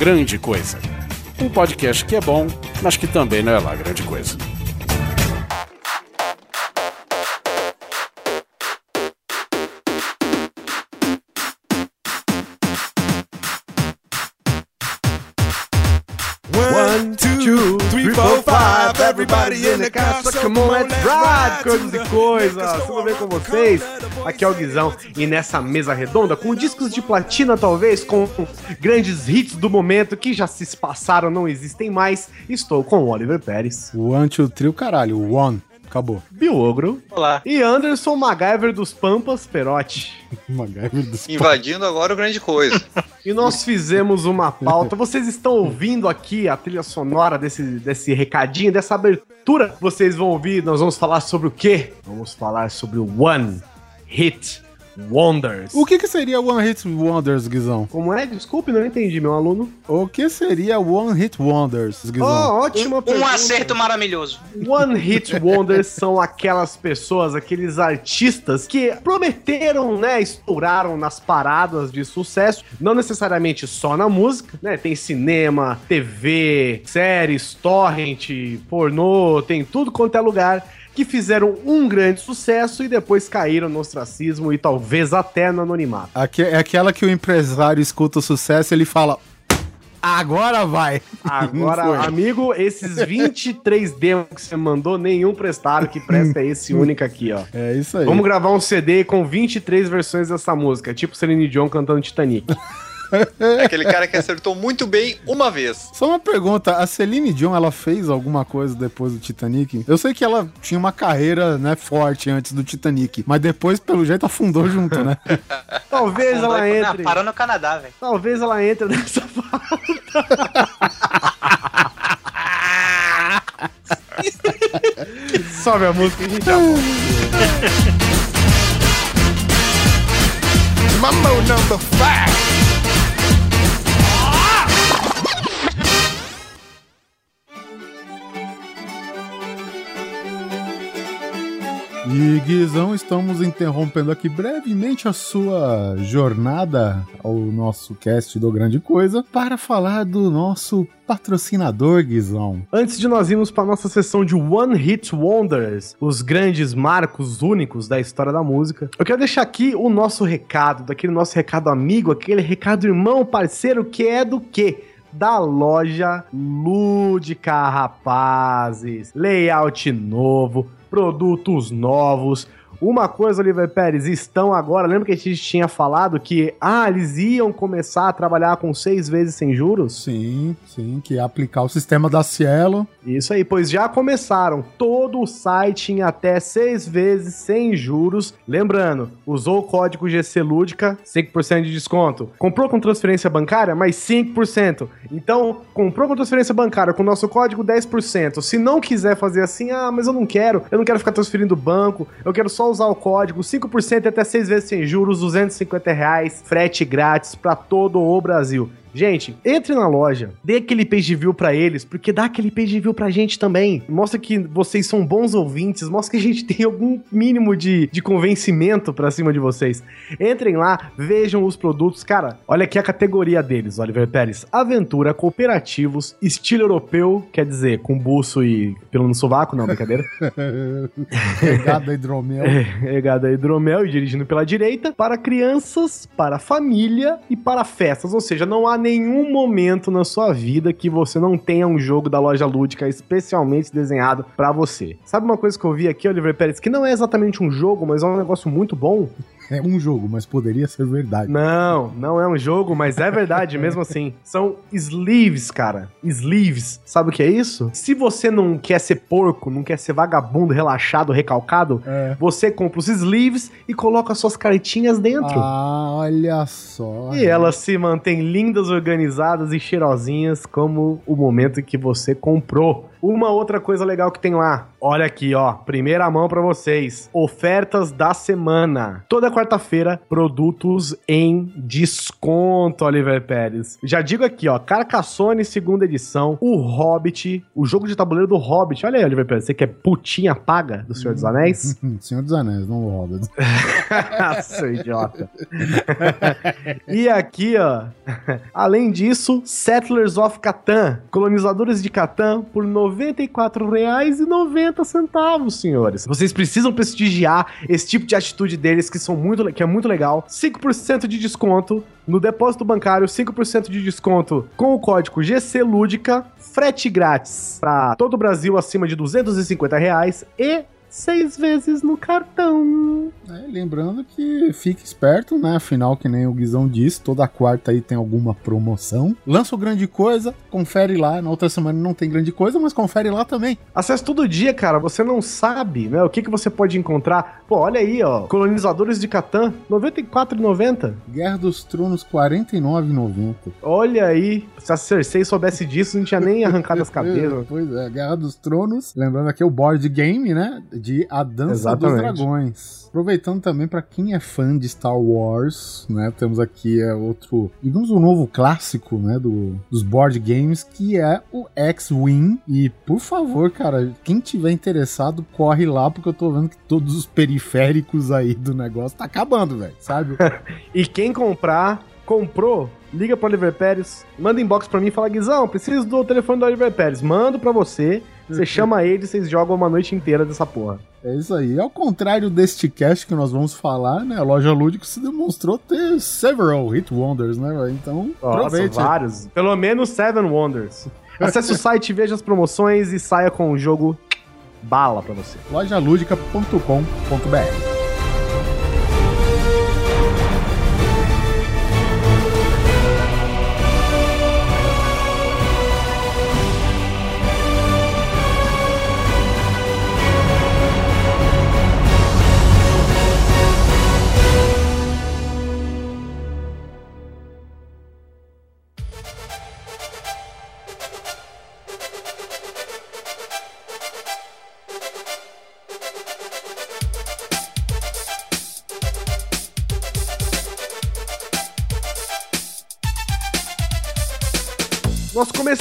Grande Coisa. Um podcast que é bom, mas que também não é lá grande coisa. One, two, three, four, five. Everybody in the casa, come on, let's ride. Coisas e coisas. Tudo bem com vocês? Aqui é o Guizão. E nessa mesa redonda, com discos de platina, talvez, com grandes hits do momento que já se passaram, não existem mais, estou com o Oliver Pérez, O anti o trio, caralho, one. Acabou. Biogro Olá. e Anderson MacGyver dos Pampas Perotti. MacGyver dos Invadindo agora o grande coisa. E nós fizemos uma pauta. Vocês estão ouvindo aqui a trilha sonora desse, desse recadinho, dessa abertura. Vocês vão ouvir, nós vamos falar sobre o quê? Vamos falar sobre o One Hit Wonders. O que que seria One Hit Wonders, Guizão? Como é? Desculpe, não entendi, meu aluno. O que seria One Hit Wonders, Oh, Guizão? ótima Um pergunta. acerto maravilhoso. One Hit Wonders são aquelas pessoas, aqueles artistas que prometeram, né, estouraram nas paradas de sucesso, não necessariamente só na música, né? Tem cinema, TV, séries, torrent, pornô, tem tudo quanto é lugar. Que fizeram um grande sucesso e depois caíram no ostracismo e talvez até no anonimato. Aque- é aquela que o empresário escuta o sucesso e ele fala. Agora vai! Agora, amigo, esses 23 demos que você mandou, nenhum prestaram que presta é esse único aqui, ó. É isso aí. Vamos gravar um CD com 23 versões dessa música, tipo Celine Dion cantando Titanic. É aquele cara que acertou muito bem uma vez. Só uma pergunta, a Celine Dion, ela fez alguma coisa depois do Titanic? Eu sei que ela tinha uma carreira, né, forte antes do Titanic, mas depois, pelo jeito, afundou junto, né? Talvez ela Não, entre. parou no Canadá, velho. Talvez ela entre nessa pauta. Sobe a música e a gente já volta. Mambo number five. E Guizão, estamos interrompendo aqui brevemente a sua jornada ao nosso cast do Grande Coisa para falar do nosso patrocinador, Guizão. Antes de nós irmos para nossa sessão de One Hit Wonders, os grandes marcos únicos da história da música, eu quero deixar aqui o nosso recado, daquele nosso recado amigo, aquele recado irmão, parceiro, que é do quê? Da loja Lúdica, rapazes. Layout novo, produtos novos. Uma coisa, Oliver Pérez, estão agora. Lembra que a gente tinha falado que ah, eles iam começar a trabalhar com seis vezes sem juros? Sim, sim, que é aplicar o sistema da Cielo. Isso aí, pois já começaram. Todo o site em até seis vezes sem juros. Lembrando, usou o código GC Lúdica, 5% de desconto. Comprou com transferência bancária, mais 5%. Então, comprou com transferência bancária com o nosso código 10%. Se não quiser fazer assim, ah, mas eu não quero, eu não quero ficar transferindo banco, eu quero só usar o código 5% e até seis vezes sem juros, 250 reais, frete grátis para todo o Brasil. Gente, entre na loja, dê aquele page view pra eles, porque dá aquele page view pra gente também. Mostra que vocês são bons ouvintes, mostra que a gente tem algum mínimo de, de convencimento pra cima de vocês. Entrem lá, vejam os produtos. Cara, olha aqui a categoria deles, Oliver Pérez. Aventura, cooperativos, estilo europeu, quer dizer, com buço e pelo no sovaco, não, brincadeira. Pegada hidromel. Regada a hidromel e dirigindo pela direita, para crianças, para família e para festas. Ou seja, não há nenhum momento na sua vida que você não tenha um jogo da loja lúdica especialmente desenhado para você. Sabe uma coisa que eu vi aqui, Oliver Pérez, que não é exatamente um jogo, mas é um negócio muito bom? É um jogo, mas poderia ser verdade. Não, não é um jogo, mas é verdade mesmo assim. São sleeves, cara. Sleeves. Sabe o que é isso? Se você não quer ser porco, não quer ser vagabundo, relaxado, recalcado, É. você compra os sleeves e coloca suas cartinhas dentro. Ah, olha só. E elas se mantêm lindas, organizadas e cheirosinhas como o momento em que você comprou. Uma outra coisa legal que tem lá. Olha aqui, ó. Primeira mão para vocês. Ofertas da semana. Toda quarta-feira, produtos em desconto, Oliver Pérez. Já digo aqui, ó. Carcassone, segunda edição. O Hobbit. O jogo de tabuleiro do Hobbit. Olha aí, Oliver Pérez. Você quer é putinha paga do Senhor dos Anéis? Senhor dos Anéis, não o Hobbit. Seu idiota. e aqui, ó. Além disso, Settlers of Catan. Colonizadores de Catan por 90 R$94,90, senhores. Vocês precisam prestigiar esse tipo de atitude deles que são muito que é muito legal. 5% de desconto no depósito bancário, 5% de desconto com o código GC Lúdica, frete grátis para todo o Brasil acima de 250 reais e seis vezes no cartão. É, lembrando que fique esperto, né? Afinal, que nem o Guizão disse, toda quarta aí tem alguma promoção. Lança o grande coisa, confere lá. Na outra semana não tem grande coisa, mas confere lá também. Acesse todo dia, cara. Você não sabe, né? O que, que você pode encontrar. Pô, olha aí, ó. Colonizadores de Catan, R$ 94,90. Guerra dos Tronos, R$ 49,90. Olha aí. Se a Cersei soubesse disso, não tinha nem arrancado as cabeças. pois é, Guerra dos Tronos. Lembrando aqui o board game, né? De A Dança Exatamente. dos Dragões. Aproveitando também para quem é fã de Star Wars, né? Temos aqui é outro, digamos, um novo clássico, né? Do, dos board games, que é o X-Wing. E, por favor, cara, quem tiver interessado, corre lá, porque eu tô vendo que todos os periféricos aí do negócio tá acabando, velho, sabe? E quem comprar, comprou, liga pro Oliver Pérez, manda inbox pra mim e fala, Guizão, preciso do telefone do Oliver Pérez. Mando pra você, você chama ele, vocês jogam uma noite inteira dessa porra. É isso aí. Ao contrário deste cast que nós vamos falar, né? A loja Lúdico se demonstrou ter several hit wonders, né? Então, Nossa, aproveite. vários. Pelo menos Seven Wonders. Acesse o site, veja as promoções e saia com o jogo bala pra você. lojaludica.com.br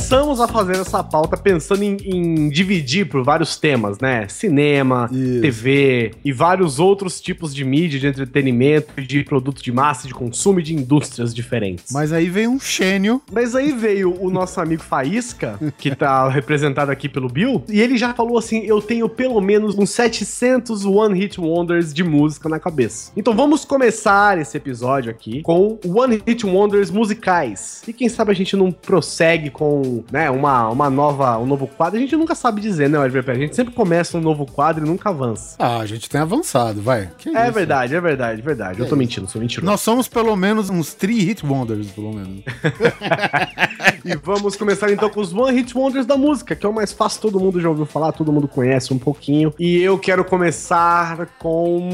começamos a fazer essa pauta pensando em, em dividir por vários temas, né? Cinema, Isso. TV e vários outros tipos de mídia, de entretenimento, de produto de massa, de consumo e de indústrias diferentes. Mas aí veio um gênio. Mas aí veio o nosso amigo Faísca, que tá representado aqui pelo Bill, e ele já falou assim: eu tenho pelo menos uns 700 One Hit Wonders de música na cabeça. Então vamos começar esse episódio aqui com One Hit Wonders musicais. E quem sabe a gente não prossegue com, né, uma, uma nova, um novo quadro. A gente nunca sabe dizer, né, Pérez? A gente sempre começa um novo quadro e nunca avança. Ah, a gente tem avançado, vai. Que É verdade, é verdade, é verdade. Eu tô mentindo, sou mentiroso. Nós somos pelo menos uns 3 hit wonders, pelo menos. E vamos começar então com os One Hit Wonders da música, que é o mais fácil, todo mundo já ouviu falar, todo mundo conhece um pouquinho. E eu quero começar com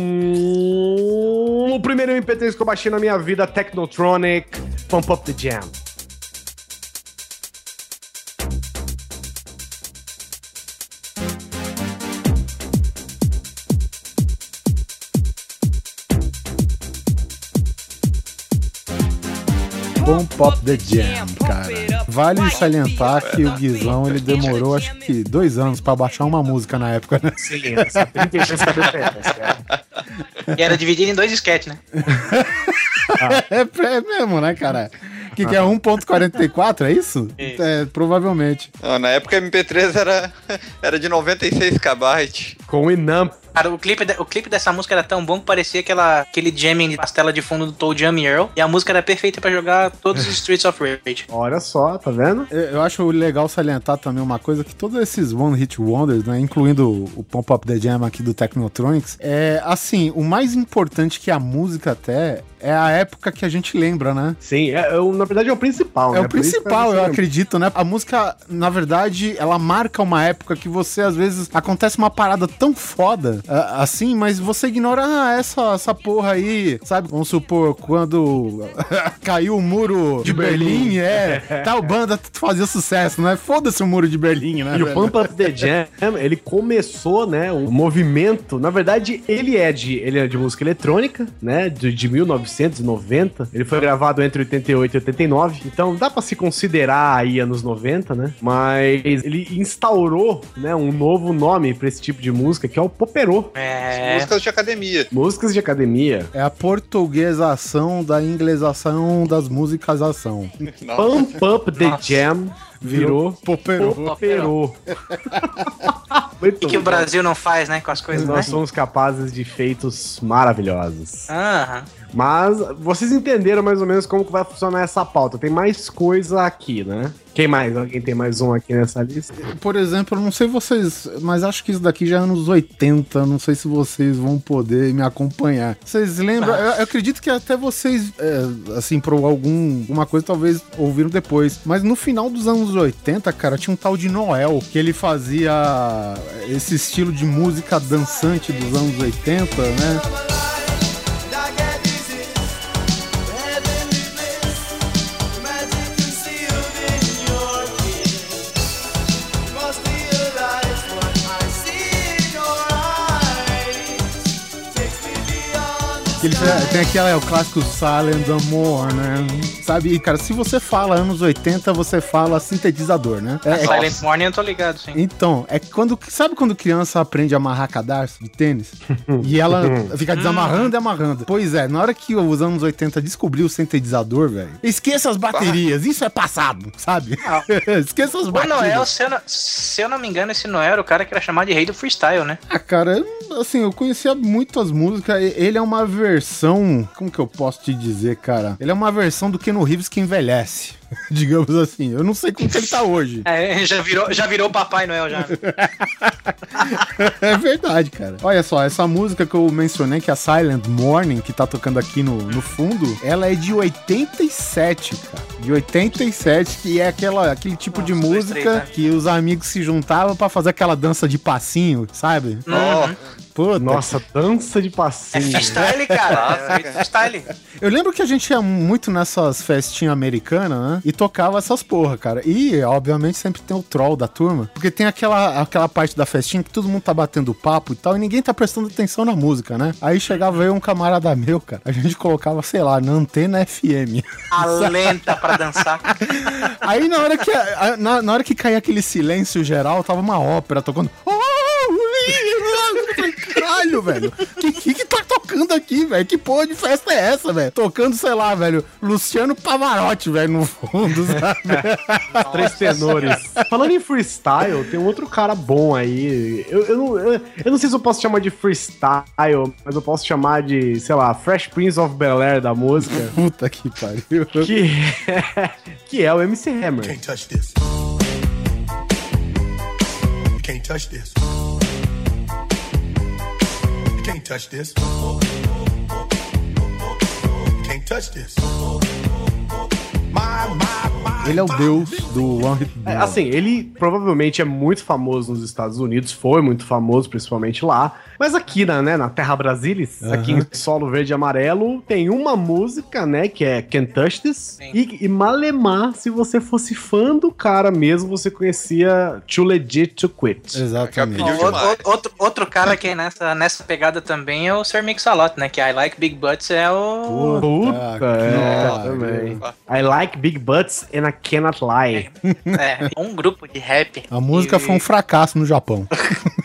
o primeiro MP3 que eu baixei na minha vida, Technotronic, Pump Up the Jam. Bom Pop the Jam, cara. Vale salientar que o Guizão ele demorou acho que dois anos pra baixar uma música na época, né? Sim, essa 36 cabeças. E era dividido em dois disquetes, né? É, é mesmo, né, cara? O que, que é 1.44, é isso? Isso. É, provavelmente. Não, na época MP3 era, era de 96 KB. Com o Inamp. Cara, o clipe, de- o clipe dessa música era tão bom que parecia aquela, aquele jamming de pastela de fundo do Toe Jam Earl. E a música era perfeita pra jogar todos os Streets of Rage. Olha só, tá vendo? Eu eu acho legal salientar também uma coisa, que todos esses One Hit Wonders, né, incluindo o- o Pump Up The Jam aqui do Technotronics, é, assim, o mais importante que a música até é a época que a gente lembra, né? Sim, é, é o- na verdade é o principal, né? É o isso que principal, eu acredito, né? A música, na verdade, ela marca uma época que você, às vezes, acontece uma parada tão tão foda assim, mas você ignora ah, essa, essa porra aí, sabe? Vamos supor, quando caiu o muro de, Berlim, é, tal banda fazia sucesso, né? Foda-se o muro de Berlim, né? E o velho? Pump Up the Jam, ele começou, né, um movimento. Na verdade, ele é de, ele é de música eletrônica, né, de, de 1990. Ele foi gravado entre 88 e 89. Então dá pra se considerar aí anos 90, né? Mas ele instaurou, né, um novo nome pra esse tipo de música, que é o poperô. É. Músicas de academia. Músicas de academia. É a portuguesação da inglesação das musicasação. Nossa. Pump Up the Nossa. Jam virou Poperô. poperô. Muito O que o. Brasil não faz, né? Com as coisas, né? Nós somos capazes de feitos maravilhosos. Aham. Mas vocês entenderam mais ou menos como que vai funcionar essa pauta. Tem mais coisa aqui, né? Quem mais? Alguém tem mais um aqui nessa lista? Por exemplo, eu não sei vocês, mas acho que isso daqui já é anos 80. Não sei se vocês vão poder me acompanhar. Vocês lembram? Eu, eu acredito que até vocês, é, assim, por algum, alguma coisa, talvez ouviram depois. Mas no final dos anos 80, cara, tinha um tal de Noel que ele fazia esse estilo de música dançante dos anos 80, né? Ele tem- tem aquela, é o clássico Silent Amor, né? Sabe, e, cara, se você fala anos 80, você fala sintetizador, né? É, é- Silent Morning eu tô ligado, sim. então, é quando. Sabe quando criança aprende a amarrar cadarço de tênis? e ela fica desamarrando e amarrando. Pois é, na hora que os anos 80 descobriu o sintetizador, velho, esqueça as baterias, isso é passado, sabe? esqueça as O baterias. Noel, se eu, não, se eu não me engano, esse Noel era o cara que era chamado de rei do freestyle, né? Ah, cara, assim, eu conhecia muitas músicas. e- Ele é uma versão. Como que eu posso te dizer, cara? Ele é uma versão do Keno Reeves que envelhece. Digamos assim. Eu não sei como que ele tá hoje. É, já virou, já virou Papai Noel já. É verdade, cara. Olha só, essa música que eu mencionei, que é a Silent Morning, que tá tocando aqui no, no fundo, ela é de 87, cara. De 87, que é aquela, aquele tipo de Nossa, dois, música três anos. que os amigos se juntavam pra fazer aquela dança de passinho, sabe? Uhum. Puta. Nossa, dança de É passinho. freestyle, cara. É freestyle. Eu lembro que a gente ia muito nessas festinhas americanas, né? E tocava essas porra, cara. E, obviamente, sempre tem o troll da turma. Porque tem aquela, aquela parte da festinha que todo mundo tá batendo papo e tal, e ninguém tá prestando atenção na música, né? Aí chegava eu um camarada meu, cara. A gente colocava, sei lá, na antena FM. A lenta pra dançar. Aí na hora que, na, na hora que caía aquele silêncio geral, tava uma ópera tocando. Falei, Caralho, velho. Que, que que tá tocando aqui, velho? Que porra de festa é essa, velho? Tocando, sei lá, velho, Luciano Pavarotti, velho, no fundo, sabe? Três tenores. Falando em freestyle, tem um outro cara bom aí. Eu, eu, não, eu, eu não sei se eu posso chamar de freestyle, mas eu posso chamar de, sei lá, Fresh Prince of Bel Air da música. Puta que pariu. que, que é o MC Hammer. Can't touch this. You can't touch this. Can't touch this. Can't touch this. My, my, my. Ele é o deus do One Hit É, Wonder. assim, ele provavelmente é muito famoso nos Estados Unidos, foi muito famoso, principalmente lá. Mas aqui na, né, na Terra Brasilis, aqui em Solo Verde e Amarelo, tem uma música, né, que é Can't Touch This. E, e Malemar, se você fosse fã do cara mesmo, você conhecia Too Legit to Quit. Exatamente. Ó, demais. o- outro, outro cara que é nessa, nessa pegada também é o Sir Mix-a-Lot, né? Que I Like Big Butts é o... Puta, que é, também. I like big butts and I cannot lie. É, um grupo de rap. A música E- foi um fracasso no Japão.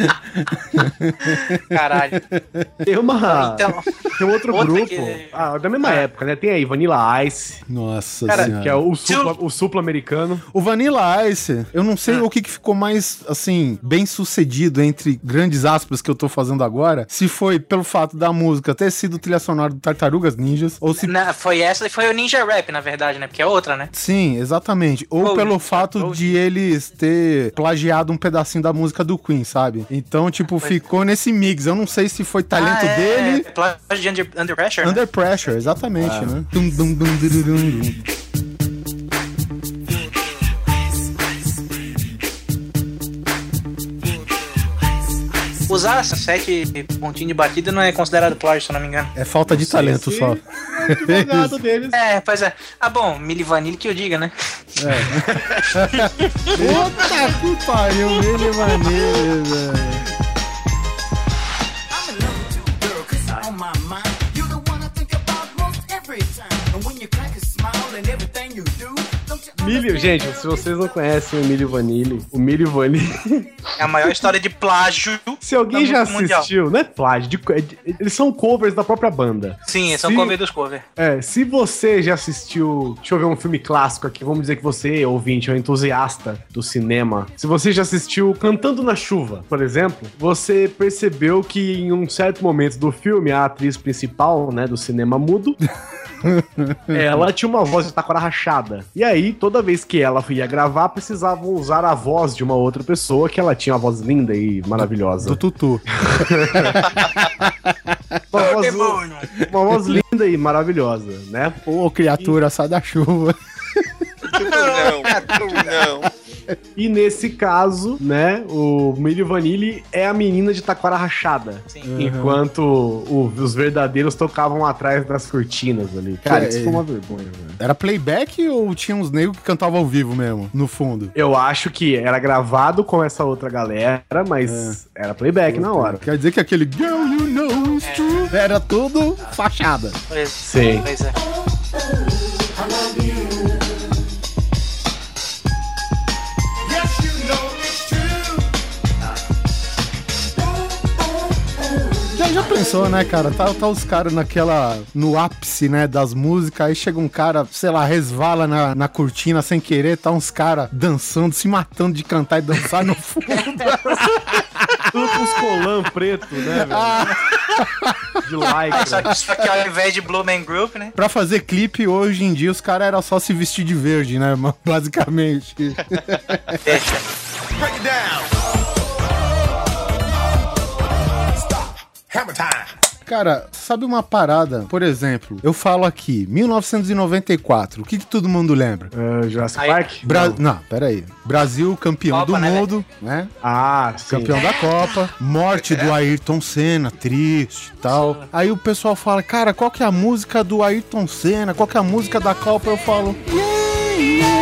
Caralho. Tem uma. Então, tem um outro grupo. que- Ah, da mesma época, né? Tem aí Vanilla Ice, Nossa Cara, senhora. que é o supla, o supla americano. O Vanilla Ice, eu não sei Ah. o que, que ficou mais, assim, bem sucedido entre grandes aspas que eu tô fazendo agora. Se foi pelo fato da música ter sido trilha sonora do Tartarugas Ninjas, ou se. na- foi essa e foi o Ninja Rap, na verdade, né? Porque é outra, né? Sim, exatamente. Ou pelo fato de eles ter plagiado um pedacinho da música do Queen, sabe? Então, tipo, ficou nesse mix. Eu não sei se foi talento Ah, é, dele. Plágio de Under, Under Pressure, né? Under Pressure, exatamente, né? Dum, dum, dum, dum, dum, dum. Usar sete pontinhos de batida não é considerado plágio, se eu não me engano. É falta de talento se- só. Advogado deles. É, pois é. Ah, bom, Milli Vanilli que eu diga, né? Puta que pariu, maneiro, velho. I'm in love with you, girl, cause you're on my mind. Milho, gente, se vocês não conhecem o Milho Vanilli, o Milho Vanilli. É a maior história de plágio. Se alguém já música mundial. assistiu, não é plágio, de- é de- eles são covers da própria banda. Sim, são Se- cover dos cover. É, se você já assistiu, deixa eu ver um filme clássico aqui, vamos dizer que você, ouvinte, é um entusiasta do cinema. Se você já assistiu Cantando na Chuva, por exemplo, você percebeu que em um certo momento do filme, a atriz principal, né, do cinema mudo, ela tinha uma voz de taquara rachada. E aí, toda vez que ela ia gravar, precisavam usar a voz de uma outra pessoa, que ela tinha uma voz linda e maravilhosa. Do Tutu. Uma voz, uma voz linda e maravilhosa, né? Ô, criatura, sai da chuva. Não, não. E nesse caso, né, o Milli Vanilli é a menina de taquara rachada. Sim. Enquanto o- os verdadeiros tocavam atrás das cortinas ali. Cara, É, isso é. foi uma vergonha, velho. Era playback ou tinha uns negros que cantavam ao vivo mesmo, no fundo? Eu acho que era gravado com essa outra galera, mas era playback na hora. Quer dizer que aquele Girl You Know It's True era tudo fachada. Pois, Sim. Pois é. Já, pensou, né, cara? Tá, tá os caras naquela. no ápice, né, das músicas, aí chega um cara, sei lá, resvala na, na cortina sem querer, tá uns caras dançando, se matando de cantar e dançar no fundo. Tudo com os colã preto, né, velho? De like. Só, que- só que ao invés de Blue Man Group, né? pra fazer clipe, hoje em dia, os caras era só se vestir de verde, né, mano? basicamente. Deixa. Break it down. Hammer time. Cara, sabe uma parada? Por exemplo, eu falo aqui, 1994, o que, que todo mundo lembra? Uh, Jurassic Park? Bra Não. não, peraí. Brasil campeão Copa, do né, mundo, né? Ah, sim. Campeão da Copa, morte do Ayrton Senna, triste e tal. Aí o pessoal fala, cara, qual que é a música do Ayrton Senna? Qual que é a música da Copa? Eu falo. What's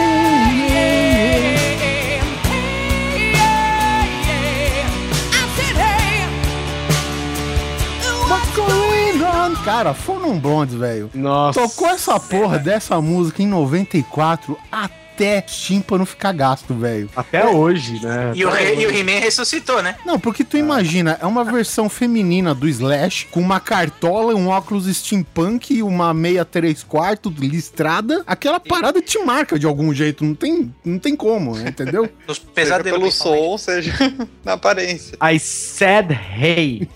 Cara, foram blondes, velho. Nossa. Tocou essa porra dessa música em 94 até tímpano ficar gasto, velho. Até hoje, né? E o, e o He-Man ressuscitou, né? Não, porque tu imagina, é uma versão feminina do Slash, com uma cartola, um óculos steampunk e uma meia 3 quartos listrada. Aquela parada te marca de algum jeito, não tem, não tem como, entendeu? Nos Seja pesadelos. pelo principalmente. som, seja na aparência. I said hey.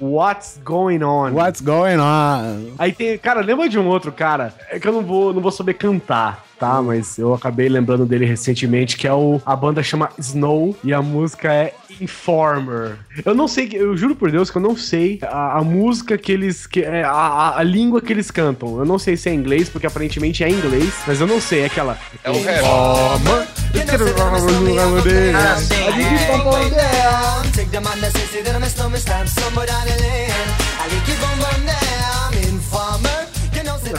What's going on? What's going on? Aí tem, cara, lembra de um outro cara? É que eu não vou, não vou saber cantar, tá? Mas eu acabei lembrando dele recentemente, que é o a banda chama Snow e a música é Informer. Eu não sei, eu juro por Deus que eu não sei a, a música que eles que é a, a, a língua que eles cantam. Eu não sei se é inglês, porque aparentemente é inglês, mas eu não sei, é aquela É o rap. Take the man that says that I'm a snowman, stamp somewhere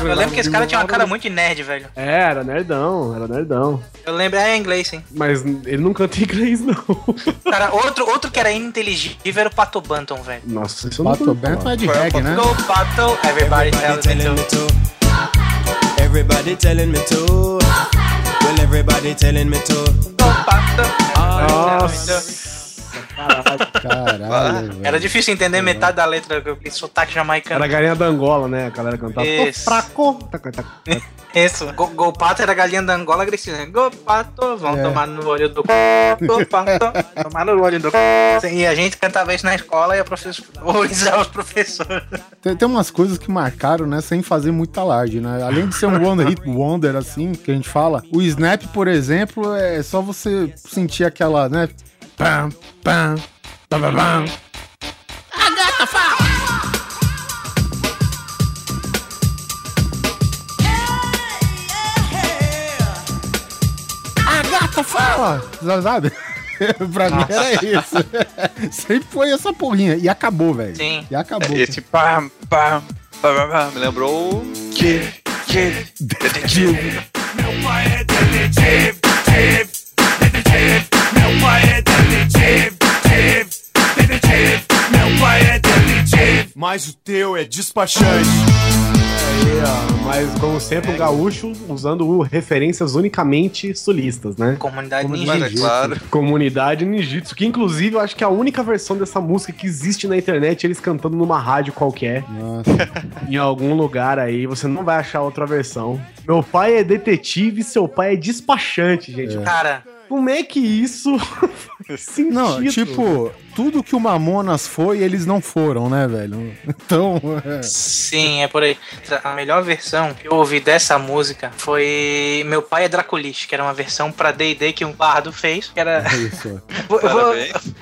Eu lembro que esse cara tinha uma cara muito de nerd, velho. É, era nerdão, era nerdão. Eu lembro, é em inglês, sim. Mas ele não canta inglês, não. Cara, outro, outro que era ininteligível era o Pato Banton, velho. Nossa, isso eu não Pato Bento é de reggae, né? Go Pato, everybody tells me to. Everybody telling me to. Well, everybody telling me to. Go Pato, everybody tells me to. Nossa. Caralho. Era difícil entender metade da letra, porque sotaque jamaicano. Era a galinha da Angola, né? A galera cantava. Tô Isso. fraco. Isso. Go, Go Pato era a galinha da Angola agressiva. Go Pato, vão É. tomar no olho do Go Pato, tomar no olho do E a gente cantava isso na escola e a professora horrorizava os professores. Tem, tem umas coisas que marcaram, né, sem fazer muita alarde, né? Além de ser um One Hit Wonder, assim, que a gente fala, o Snap, por exemplo, é só você sentir aquela, né? Pam, pam, pam, pam, pam. A gata fala! Sabe? pra mim era isso. Sempre foi essa porrinha. E acabou, velho. Sim. E acabou. Esse pam, pam, pam, pam, pam, me lembrou que, que, detetive. Meu pai é detetive, detetive, detetive. Meu pai é detetive, detetive, detetive. Meu pai é detetive. Mas o teu é despachante. Aí, ó, mas como sempre, o gaúcho usando referências unicamente sulistas, né? Comunidade. Mas é claro. Comunidade Ninjitsu, que inclusive eu acho que é a única versão dessa música que existe na internet, eles cantando numa rádio qualquer, Nossa. em algum lugar aí, você não vai achar outra versão. Meu pai é detetive, seu pai é despachante, gente. Cara, Como é que isso faz sentido? Não, tipo, tudo que o Mamonas foi, eles não foram, né, velho? Então, é. sim, é por aí. A melhor versão que eu ouvi dessa música foi Meu Pai é Dracolich, que era uma versão pra D&D que um bardo fez, que era... é isso. Vou- vou-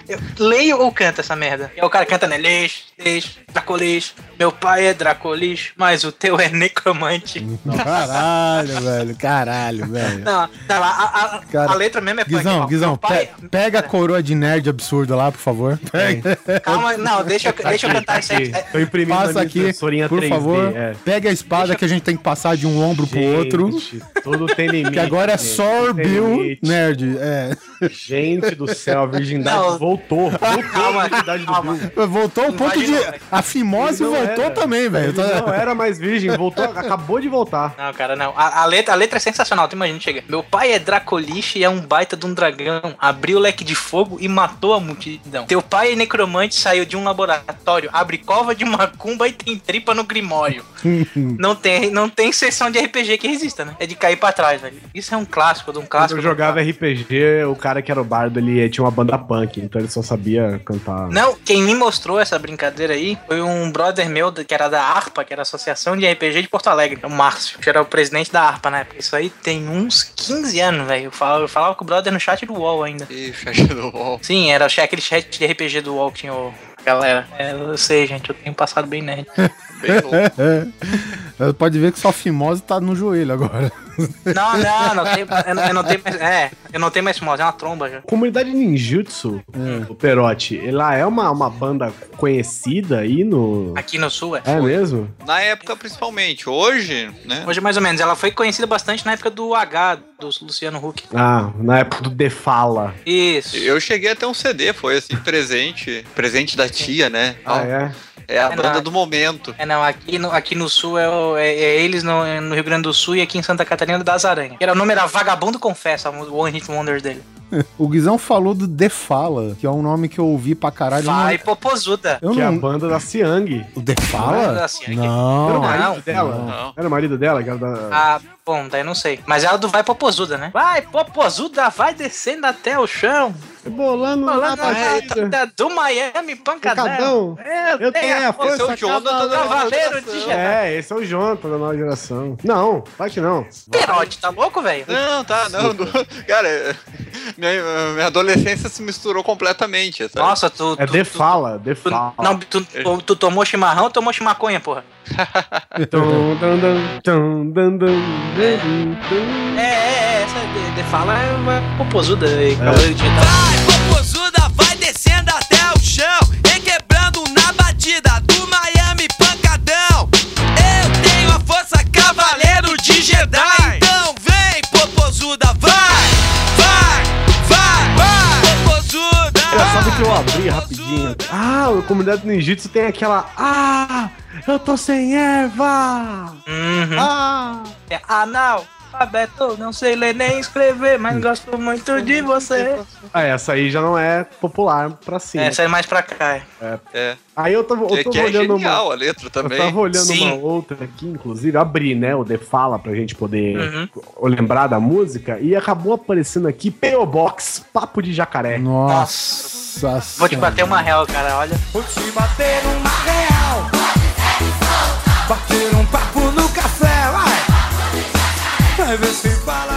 eu leio ou canta essa merda? E o cara canta, né? Leix, leix, Dracolich. Meu pai é Dracolich, mas o teu é necromante. Caralho, velho. Caralho, velho. Não, não, a, a- a- a letra mesmo é punk. Guizão, Ó, Guizão, pe- pega a coroa de nerd absurda lá, por favor. Pega. Calma, não, deixa, eu- deixa eu cantar isso aí. Aqui, tô imprimindo Passa aqui, por 3D, favor. é. Pega a espada que a gente tem que passar de um ombro pro outro. Gente, tudo tem limite. Que agora é gente, só Bill. Nerd. É. Gente do céu, a virgindade Não. voltou. Voltou Calma, a virgindade do calma. Bill. Voltou ao ponto de. A fimose voltou era. também, velho. Não era mais virgem, voltou, acabou de voltar. Não, cara, não. A, a letra, a letra é sensacional, tu imagina, chega. Meu pai é Dracoliche e é um baita de um dragão. Abriu o leque de fogo e matou a multidão. Teu pai é necromante, saiu de um laboratório, abre cova de macumba e tem tripa no grimório. não, tem, não tem sessão de RPG que resista, né? É de cair pra trás, velho. Isso é um clássico de um Quando clássico. eu de um jogava RPG, o cara que era o bardo, ele tinha uma banda punk, então ele só sabia cantar. Não, quem me mostrou essa brincadeira aí foi um brother meu que era da ARPA, que era a Associação de RPG de Porto Alegre, o Márcio, que era o presidente da ARPA na época. Isso aí tem uns 15 anos, velho. Eu falava, eu falava com o brother no chat do UOL ainda. Ih, chat do UOL. Sim, era aquele chat de RPG do UOL que tinha o. Galera, é, eu sei, gente, eu tenho passado bem nerd. Bem louco. Pode ver que sua fimose tá no joelho agora. Não, não, não tenho, eu, não- eu não tenho mais. É, eu não tenho mais fimose, é uma tromba já. Comunidade Ninjutsu, É. o Perotti, ela é uma, uma banda conhecida aí no. Aqui no sul, é. É mesmo? Na época, principalmente. Hoje, né? Hoje, mais ou menos. Ela foi conhecida bastante na época do H, do Luciano Huck. Ah, na época do The Fala. Isso. Eu cheguei até um CD, foi assim, presente. Presente da tia, né? Ah, é? É a É banda nada. do momento. É, não, aqui no, aqui no sul é, o- é- é eles no, no Rio Grande do Sul e aqui em Santa Catarina das Aranhas. Era, o nome era Vagabundo Confessa, o One Hit Wonder dele. O Guizão falou do The Fala, que é um nome que eu ouvi pra caralho. não- Vai, Popozuda. Eu Que é a não. banda da Siang. O The Não Fala? Siang. Era o Não. marido não, dela? não. Era o marido dela, que era da. Ah, bom, daí eu não sei. Mas ela do Vai Popozuda, né? Vai, Popozuda, vai descendo até o chão. Bolando Falando na batida do Miami Pancadão. Pancadão. Eu tenho a Esse é o força Jonathan da nova Cavaleiro de geração. Jedi. É, esse é o Jonathan da nova geração. Não, vai que não. Perote, tá louco, velho? Não, tá, não. Cara, minha, minha adolescência se misturou completamente. sabe? Nossa, tu. É tu, The tu- Fala, The tu- Fala. não, tu, tu, tu tomou chimarrão ou tomou chimaconha, porra? É, é, é, essa de, de fala é uma popozuda aí, cavaleiro de Jedi. Vai, popozuda, vai descendo até o chão E quebrando na batida do Miami Pancadão. Eu tenho a força cavaleiro de Jedi Rapidinho. Ah, o comunidade ninjitsu tem aquela. Ah, eu tô sem erva! Uhum. Ah! É Anal, alfabeto, não sei ler nem escrever, mas gosto muito de você. Ah, essa aí já não é popular pra cima. Essa é mais pra cá. É. Aí eu tava, eu tava é olhando genial uma. a letra Eu também. tava olhando Sim. uma outra aqui, inclusive, abri, né, o The Fala pra gente poder Uhum. lembrar da música, e acabou aparecendo aqui P.O. Box, Papo de Jacaré. Nossa. Vou te bater uma real, cara, olha. Vou te bater uma real. Bater um papo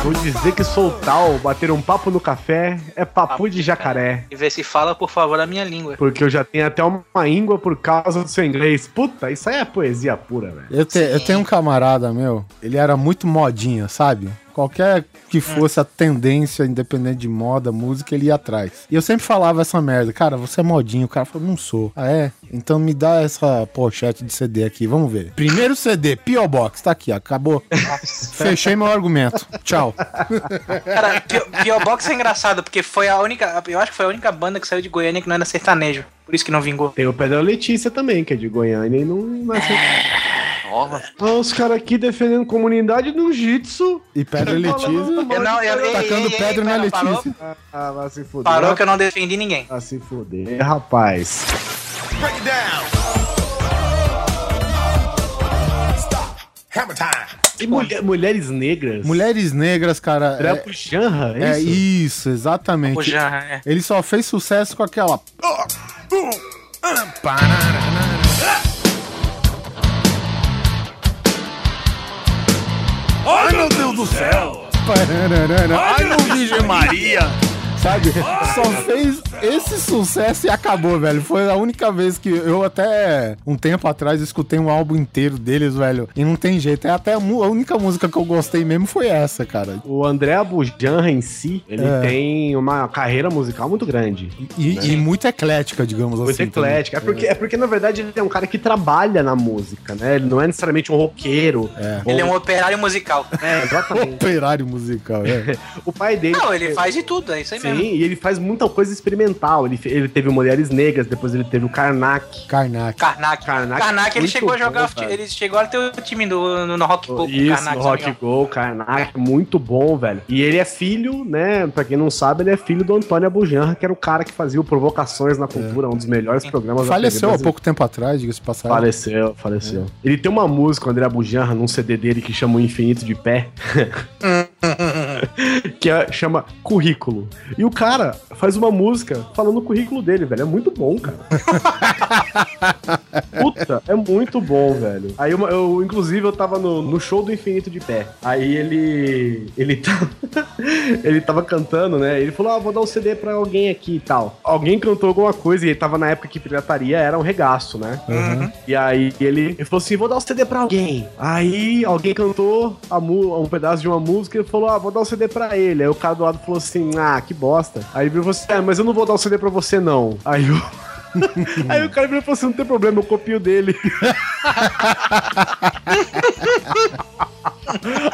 Vou dizer que soltar o bater um papo no café é papo de jacaré. E vê se fala, por favor, a minha língua. Porque eu já tenho até uma íngua por causa do seu inglês. Puta, isso aí é poesia pura, velho. Eu, te- eu tenho um camarada meu, ele era muito modinha, sabe? Qualquer que fosse a tendência, independente de moda, música, ele ia atrás. E eu sempre falava essa merda, cara, você é modinho. O cara falou, não sou. Ah, é? Então me dá essa pochete de CD aqui, vamos ver. Primeiro CD, P.O. Box, tá aqui, ó, acabou. Fechei meu argumento. Tchau. Cara, P.O. P.O. Box é engraçado, porque foi a única. Eu acho que foi a única banda que saiu de Goiânia que não era sertanejo. Por isso que não vingou. Tem o Pedro Letícia também, que é de Goiânia e não nasceu. Nova. Ah, os caras aqui defendendo comunidade no jitsu. E Pedro e Letícia. Eu não, eu, ei, Tacando ei, ei, pedra na pera, parou? Letícia. Ah, vai se fuder. Parou que eu não defendi ninguém. Vai se fuder, rapaz. Break it down. Stop. Hammer time. E mulher- mulheres negras? Mulheres negras, cara. É, é, é isso? isso, exatamente. O é. Ele só fez sucesso com aquela. Ai, meu Deus do céu. Ai, não Virgem Maria! Sabe? Só fez esse sucesso e acabou, velho. Foi a única vez que eu até um tempo atrás escutei um álbum inteiro deles, velho. E não tem jeito. É até a única música que eu gostei mesmo foi essa, cara. O André Abujanra em si, ele É. tem uma carreira musical muito grande. E, e muito eclética, digamos Muito assim. eclética. É porque, é porque, na verdade, ele é um cara que trabalha na música, né? Ele não é necessariamente um roqueiro. É, Ele é um operário musical. é exatamente. Operário musical, é. o pai dele. Não, ele faz de tudo, é isso aí Sim, mesmo. e ele faz muita coisa experimental. Ele, ele teve o Mulheres Negras, depois ele teve o Karnak. Karnak. Karnak. Karnak, Karnak, ele chegou a jogar. cara. ele chegou a ter o time do, no, no Rock Go. Isso, Karnak, no Rock. Go, Karnak, muito bom, velho. E ele é filho, né? Pra quem não sabe, ele é filho do Antônio Abujanra, que era o cara que fazia o Provocações na Cultura, um dos melhores programas da Faleceu há pouco tempo atrás, diga-se de passagem. Faleceu, faleceu. Ele tem uma música, o André Bujanra, num CD dele que chama O Infinito de Pé. que é- chama Currículo. E o cara faz uma música falando o currículo dele, velho. É muito bom, cara. Puta, é muito bom, velho. Aí uma- eu, inclusive, eu tava no, no show do Infinito de Pé. Aí ele. Ele, tá, ele tava cantando, né? Ele falou: Ah, vou dar um CD pra alguém aqui e tal. Alguém cantou alguma coisa e ele tava na época que pirataria era um regaço, né? E aí ele, ele falou assim: vou dar um CD pra alguém. Aí alguém cantou a um pedaço de uma música e ele falou: Ah, vou dar um CD pra ele. Aí o cara do lado falou assim: Ah, que bosta. Aí falou assim: É, mas eu não vou dar um CD pra você, não. Aí o. Aí o cara virou e falou assim: não tem problema, eu copio dele.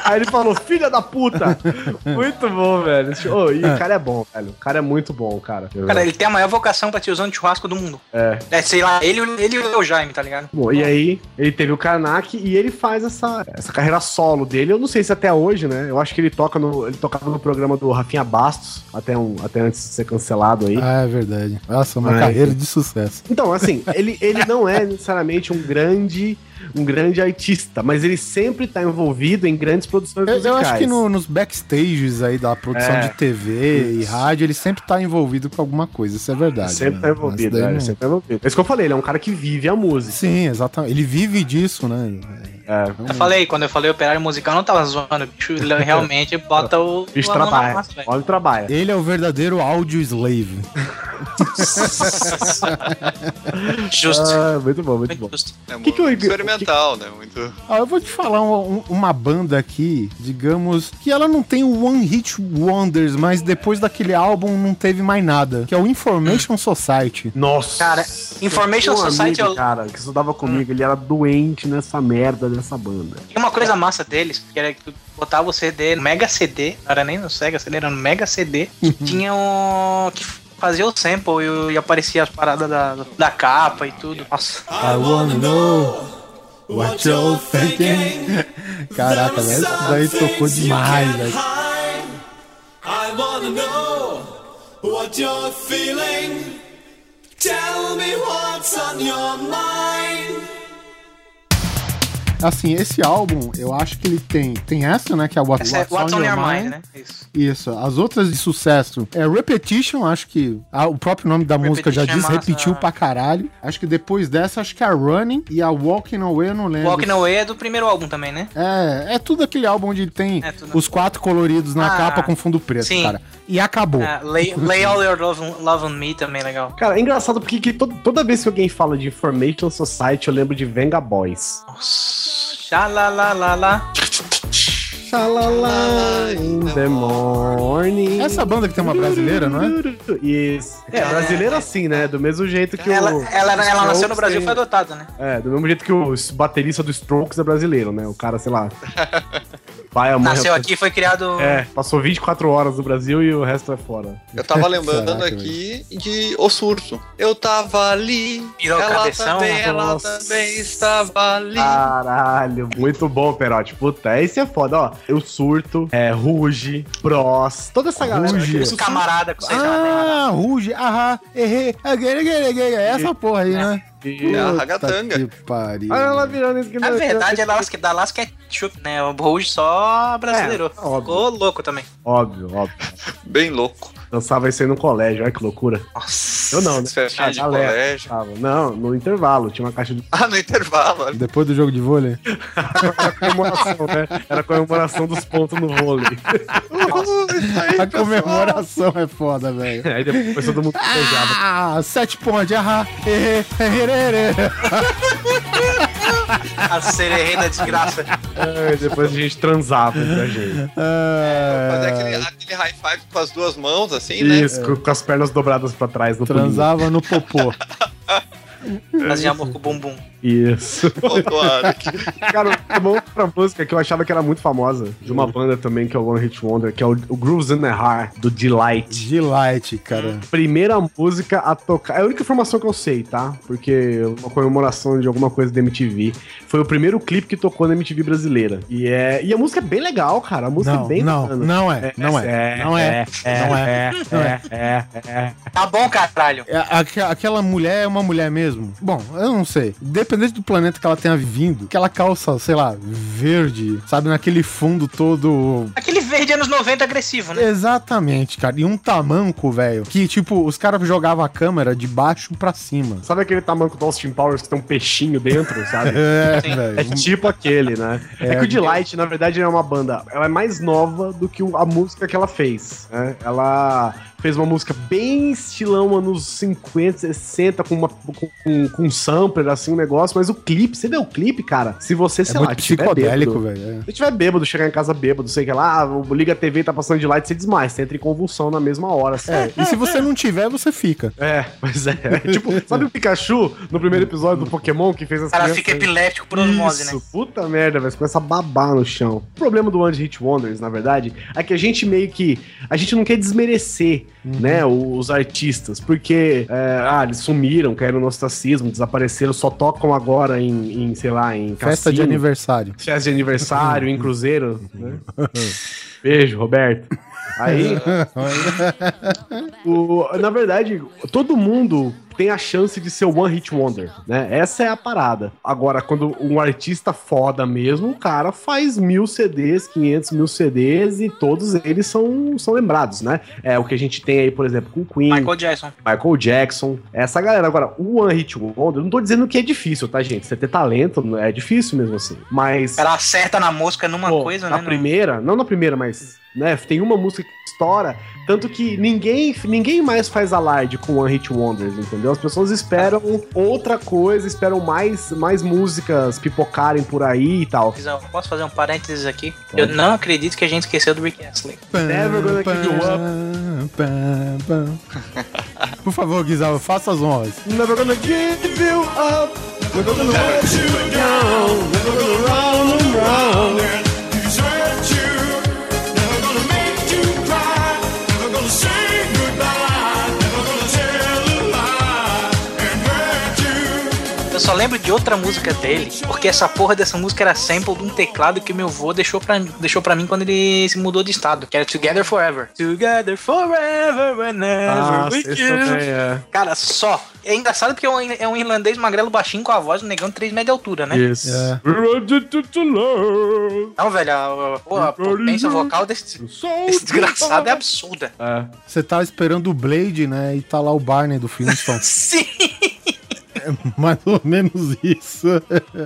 Aí ele falou, filha da puta! Muito bom, velho. Ô, e o cara é bom, velho. O cara é muito bom, cara. Cara, ele tem a maior vocação pra tiozão de churrasco do mundo. É. É, sei lá, ele, ele e o Jaime, tá ligado? Bom, e aí ele teve o Karnak e ele faz essa, essa carreira solo dele. Eu não sei se até hoje, né? Eu acho que ele toca no. Ele tocava no programa do Rafinha Bastos, até, um, até antes de ser cancelado aí. Ah, é verdade. Nossa, uma carreira de sucesso. Então, assim, ele, ele não é necessariamente um grande. Um grande artista, mas ele sempre tá envolvido em grandes produções Eu, musicais. eu acho que no- nos backstages aí da produção É. de TV e Isso. rádio, ele sempre tá envolvido com alguma coisa, isso é verdade. Sempre né? tá envolvido, velho. não- Sempre tá envolvido. É isso que eu falei, ele é um cara que vive a música. Sim, exatamente. Ele vive disso, né? É. Eu falei, quando eu falei operário musical, eu não tava zoando. O bicho ele realmente bota o. Bicho na trabalha. massa. Olha trabalha. Ele é o verdadeiro áudio slave. Justo. Ah, muito bom, muito bom. Justo. É Que que eu- muito experimental, né? Muito. Ah, eu vou te falar um- um- uma banda aqui, digamos, que ela não tem o One Hit Wonders, mas depois daquele álbum não teve mais nada, que é o Information Society. Nossa. Cara, Information Eu Society amigo, é o- cara, que estudava comigo, ele era doente nessa merda dessa banda. Tinha uma coisa massa deles, que era que tu botava o CD no Mega CD, não era nem no Sega CD, era no Mega CD, que tinha um. que fazia o sample e, o- e aparecia as paradas da, da capa e tudo. Nossa. I wanna know what you're thinking. Caraca, velho, isso daí tocou demais, velho. I wanna know what you're feeling. Tell me what's on your mind. Assim, esse álbum, eu acho que ele tem. Tem essa, né? Que é What, Essa é What's on Your Mind, né? Isso. Isso. As outras de sucesso é Repetition, acho que ah, o próprio nome da música já Repetition é diz, massa. repetiu pra caralho. Acho que depois dessa, acho que é a Running e a Walking Away, eu não lembro. Walking Away é do primeiro álbum também, né? É, é tudo aquele álbum onde tem É os quatro coloridos na Ah, capa com fundo preto, sim. cara. E acabou. Ah, lay, lay All Your Love, on- Love on Me também é legal. Cara, é engraçado porque que to- toda vez que alguém fala de Information Society, eu lembro de Venga Boys. Nossa. Xalalalala. Xalala, the morning. Essa banda que tem uma brasileira, não é? Isso. É, brasileira sim, né? Do mesmo jeito que Ela, o. ela, ela nasceu no Brasil e tem- foi adotada, né? É, do mesmo jeito que o baterista do Strokes é brasileiro, né? O cara, sei lá. Pai, a mãe. Nasceu aqui e foi criado. É, passou 24 horas no Brasil e o resto é fora. Eu tava lembrando Caraca, aqui de O Surto. Eu tava ali, Virou ela cabeção, também, ela nossa. também estava ali. Caralho, muito bom, Perotti. Puta, esse é foda, ó. Eu surto, é, Ruge, Bros, toda essa galera. Ruge. Os camarada com vocês já? Ah, Ruge, ahá, errei, é essa porra aí, né? É a ragatanga. Que pariu. Olha ela virando isso que Na não- verdade, ela que da Las Ketchup, né? O Rouge só brasileiro. É. Ficou louco também. Óbvio, óbvio. Bem louco. Dançava isso aí no colégio, olha que loucura. Nossa. Eu não, né? Festinha A de galera colégio. dançava. Não, no intervalo, tinha uma caixa de Ah, no intervalo. Depois do jogo de vôlei. comemoração, né? Era a comemoração dos pontos no vôlei. A comemoração é foda, velho. Aí depois todo mundo beijava. Ah, sete pontos, ahá, errei, errei, errei. A sererê da desgraça. Aí depois a gente transava entre a gente. Fazer aquele, Ah, aquele high five com as duas mãos, assim, né? Isso, com, com as pernas dobradas pra trás no pulinho. transava no popô. Fazia amor com o bumbum. Isso. A- Cara, é bom pra música que eu achava que era muito famosa, de uma banda também que é o One Hit Wonder, que é o, o Grooves in the Heart, do Delight. Delight, cara. Primeira música a tocar. É a única informação que eu sei, tá? Porque uma comemoração de alguma coisa da MTV. Foi o primeiro clipe que tocou na MTV brasileira. E, é, e a música é bem legal, cara. A música Não, é bem não, bacana. não é, não é, não é, não é, não é. é, é. Tá bom, caralho. É, aque- aquela mulher é uma mulher mesmo? Bom, eu não sei. Dependente do planeta que ela tenha vindo, aquela calça, sei lá, verde, sabe, naquele fundo todo. Aquele verde anos 90 agressivo, né? Exatamente, cara. E um tamanco, velho, que tipo, os caras jogavam a câmera de baixo pra cima. Sabe aquele tamanco do Austin Powers que tem um peixinho dentro, sabe? É, velho. É tipo aquele, né? É, que o Delight, na verdade, é uma banda. Ela é mais nova do que a música que ela fez. Né? Ela fez uma música bem estilão anos 50, 60, com, uma, com, com, com um sampler, assim, um negócio. Mas o clipe, você vê o clipe, cara? Se você, É sei lá, muito tiver psicodélico, velho. é. se tiver bêbado, chegar em casa bêbado, sei que lá, o liga a TV e tá passando de light, você desmaia, você entra em convulsão na mesma hora. assim. É, e se você não tiver, você fica. É, pois é. tipo, sabe o Pikachu no primeiro episódio do Pokémon que fez as O cara crianças- fica epilético por osmose, Isso, né? puta merda, velho. Você começa a babar no chão. O problema do One Hit Wonders, na verdade, é que a gente meio que. A gente não quer desmerecer, Uhum. né, os artistas, porque. é, ah, eles sumiram, caíram no ostracismo, desapareceram, só tocam agora em, em, sei lá, em Festa de aniversário. Festa de aniversário, em cruzeiro, né? Beijo, Roberto. Aí, o- na verdade, todo mundo tem a chance de ser o One Hit Wonder, né? Essa é a parada. Agora, quando um artista foda mesmo, o cara faz mil CDs, 500 mil CDs e todos eles são, são lembrados, né? É o que a gente tem aí, por exemplo, com o Queen, Michael Jackson. Michael Jackson, essa galera. Agora, o One Hit Wonder, eu não tô dizendo que é difícil, tá, gente? Você ter talento é difícil mesmo assim. Mas. Ela acerta na mosca numa Pô, coisa, na né? no- primeira, não na primeira, mas né, tem uma música que estoura, tanto que ninguém, ninguém mais faz alarde com One Hit Wonders, entendeu? As pessoas esperam outra coisa, esperam mais, mais músicas pipocarem por aí e tal. Guizão, Posso fazer um parênteses aqui? Eu não acredito que a gente esqueceu do Rick Astley. Never gonna give you up. Por favor, Guizal, faça as honras. Never gonna give you up. Never gonna let you down. Never gonna round and round. Só lembro de outra música dele, porque essa porra dessa música era sample de um teclado que meu avô deixou pra, deixou pra mim quando ele se mudou de estado, que era Together Forever. Together Forever, whenever Ah, we é. Cara, só. É engraçado porque é um, é um irlandês magrelo baixinho com a voz do negão 3 metros de altura, né? Isso. É. Não, velho, a, a, a potência vocal desse, desse desgraçado é absurda. É. Você tá esperando o Blade, né? E tá lá o Barney do Flintstone. Sim! Mais ou menos isso.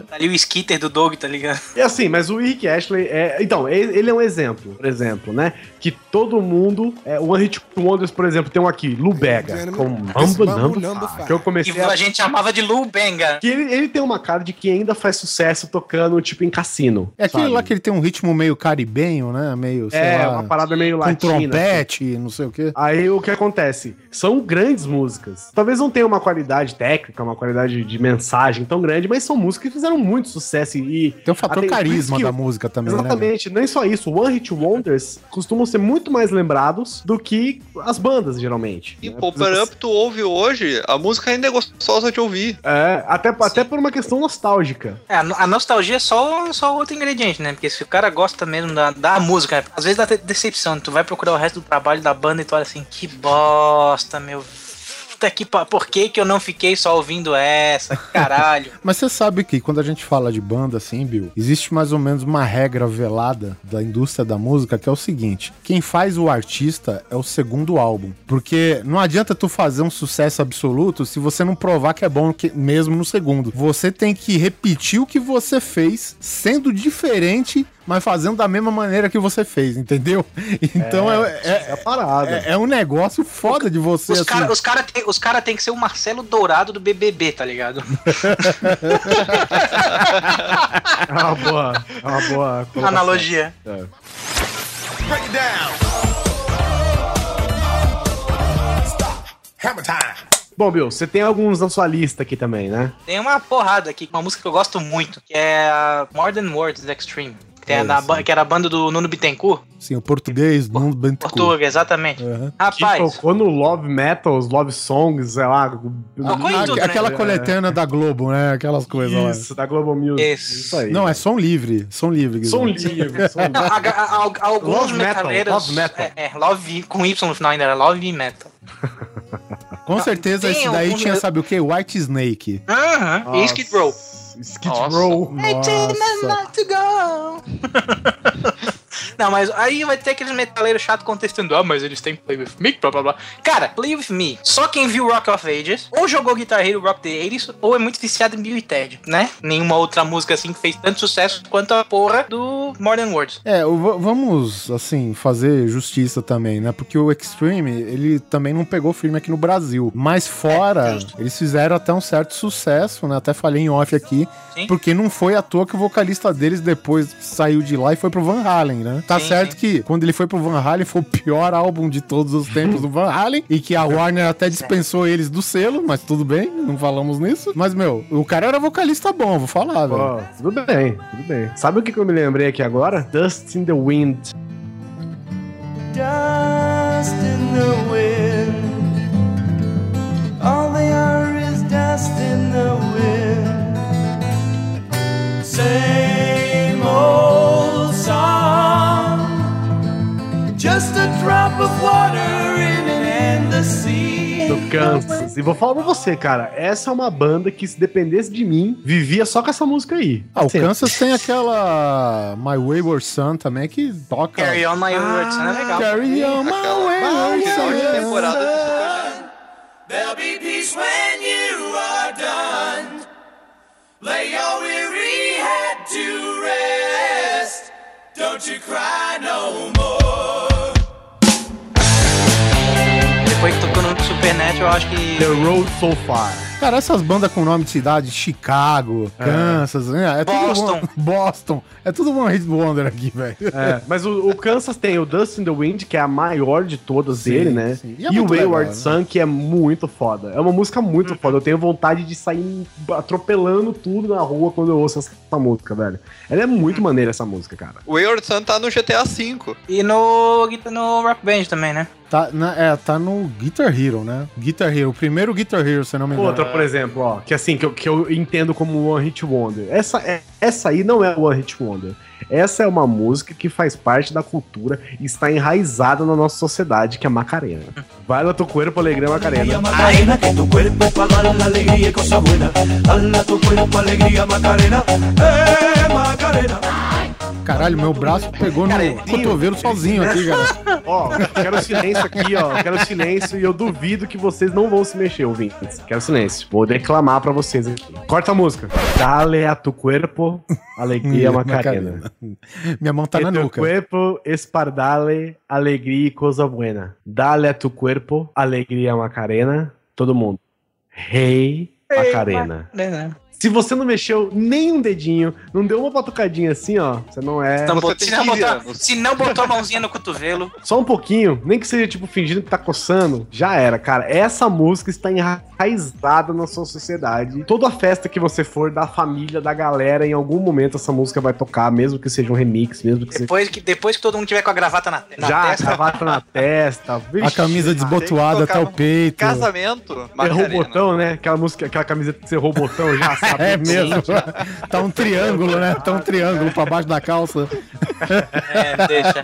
Tá ali o skitter do Doug, tá ligado? E assim, mas o Rick Ashley é. Então, ele ele é um exemplo, por exemplo, né? Que todo mundo. É, o One Hit Wonders, por exemplo, tem um aqui, Lu Bega, com Mambo Number Five, Que eu Que comecei a gente chamava de Lou Benga. Que ele, ele tem uma cara de que ainda faz sucesso tocando, tipo, em cassino. É aquele sabe? lá que ele tem um ritmo meio caribenho, né? Meio, sei É, lá, uma parada meio com latina. assim. trompete, não sei o quê. Aí o que acontece? São grandes músicas. Talvez não tenha uma qualidade técnica, uma qualidade de mensagem tão grande, mas são músicas que fizeram muito sucesso e. Tem o fator até- carisma que- da música também, né? Exatamente, nem só isso. One Hit Wonders costumam ser muito mais lembrados do que as bandas, geralmente. E né? Popper Up tu ouve hoje, a música ainda é gostosa de ouvir. É, até, até por uma questão nostálgica. É, a no- a nostalgia é só, só outro ingrediente, né? Porque se o cara gosta mesmo da, da música, às vezes dá decepção. Tu vai procurar o resto do trabalho da banda e tu olha assim, que bosta, meu. Puta que pa- Por que, que eu não fiquei só ouvindo essa? Caralho. Mas você sabe que quando a gente fala de banda assim, Bill, existe mais ou menos uma regra velada da indústria da música que é o seguinte: quem faz o artista é o segundo álbum. Porque não adianta tu fazer um sucesso absoluto se você não provar que é bom mesmo no segundo. Você tem que repetir o que você fez, sendo diferente, mas fazendo da mesma maneira que você fez, entendeu? Então é, é, É a parada. é- é um negócio foda de você Os assim. caras os cara tem, os cara tem que ser o Marcelo Dourado do BBB, tá ligado? É uma boa. É uma boa. colocação. Analogia. É. Break it down. Stop. Hammer time. Bom, Bill, você tem alguns na sua lista aqui também, né? Tem uma porrada aqui, uma música que eu gosto muito, que é a More Than Words Extreme. Que, tem a da ba- que era a banda do Nuno Bittencourt. Sim, o português, mundo bem Portuga, exatamente. Uhum. Que Rapaz, tocou no Love Metals, Love Songs, sei lá. Tocou em Ah, tudo, né? aquela coletânea da Globo, né? Aquelas coisas lá. Isso, da Global Music. Isso. aí. Não, é som livre. Som livre. som livre. som Não, livre. a- a- a- alguns Love Metal. Love Metal. É, é, Love com Y no final ainda era Love Metal. Com certeza Tem esse daí algum- tinha, sabe o que? White Snake. Aham. E Skid Row. Skid Nossa. Row. Nossa. to go. Não, mas aí vai ter aqueles metaleiros chato contestando. Ah, mas eles têm Play With Me, blá blá blá. Cara, Play With Me, só quem viu Rock of Ages, ou jogou Guitar Hero Rock the 80s, ou é muito viciado em Bill e Ted, né? Nenhuma outra música assim que fez tanto sucesso quanto a porra do Modern Words. É, vamos, assim, fazer justiça também, né? Porque o Extreme, ele também não pegou firme aqui no Brasil. Mas fora, É, eles fizeram até um certo sucesso, né? Até falei em off aqui. Sim. Porque não foi à toa que o vocalista deles depois saiu de lá e foi pro Van Halen, né? Tá Sim, certo sim. que quando ele foi pro Van Halen foi o pior álbum de todos os tempos do Van Halen e que a Warner até dispensou eles do selo, mas tudo bem, não falamos nisso. Mas, meu, o cara era vocalista bom, vou falar, velho. Ó, tudo bem, tudo bem. Sabe o que que eu me lembrei aqui agora? Dust in the Wind. Dust in the wind. All they are is dust in the wind. Same Just a drop of water in an endless sea. Do Kansas. E vou falar pra você, cara. Essa é uma banda que, se dependesse de mim, vivia só com essa música aí. Ah, o Sempre. Kansas tem aquela My Wayward Son também que toca. Carry On My Words, né? Legal. Carry on my wayward son. There'll be peace when you are done. Lay your weary head to rest. Don't you cry no more. The Road So Far. Cara, essas bandas com nome de cidade, Chicago, Kansas, né? É tudo Boston. one- Boston. É tudo one hit wonder aqui, velho. É, mas o, o Kansas tem o Dust in the Wind, que é a maior de todas Sim, dele, né? sim. E E, é o muito Wayward legal, Sun, que é muito foda. É uma música muito foda. Eu tenho vontade de sair atropelando tudo na rua quando eu ouço essa, essa música, velho. Ela é muito maneira, essa música, cara. O Wayward Sun tá no GTA V. E no, no Rock Band também, né? Tá, na- é, tá no Guitar Hero, né? Guitar Hero, o primeiro Guitar Hero, se eu não me engano. Outra, por exemplo, ó, que assim, que eu, que eu entendo como One Hit Wonder. Essa, é, essa aí não é One Hit Wonder. Essa é uma música que faz parte da cultura e está enraizada na nossa sociedade, que é Macarena. Vai lá, tu cuerpo, alegria, Macarena. Macarena, que tu cuerpo para dar la alegría y cosa buena. Dala tu cuerpo, alegría, Macarena. Eh, Macarena. Caralho, meu braço pegou no cotovelo sozinho aqui, cara. Ó, quero silêncio aqui, ó. Quero silêncio e eu duvido que vocês não vão se mexer, ouvintes. Quero silêncio. Vou declamar pra vocês aqui. Corta a música. Dale a tu cuerpo, alegria Macarena. Minha mão tá na tu nuca. cuerpo espardale, alegria e coisa buena. Dale a tu cuerpo, alegria Macarena. Todo mundo. Rei Macarena. Né, Se você não mexeu nem um dedinho, não deu uma batucadinha assim, ó, você não é. Você tem se, não 15 botar, anos. se não botou a mãozinha no cotovelo, Só um pouquinho, nem que seja tipo fingindo que tá coçando, já era, cara. Essa música está enraizada na sua sociedade. Toda festa que você for, da família, da galera, em algum momento essa música vai tocar, mesmo que seja um remix, mesmo que seja. depois que, depois que todo mundo tiver com a gravata na, na Já, testa, gravata na testa. A vixe, camisa desbotoada até o peito. Casamento, Errou o botão, né? Aquela música, aquela camiseta que você errou o botão já? É mesmo. tá um triângulo, né? Tá um triângulo pra baixo da calça. é, deixa.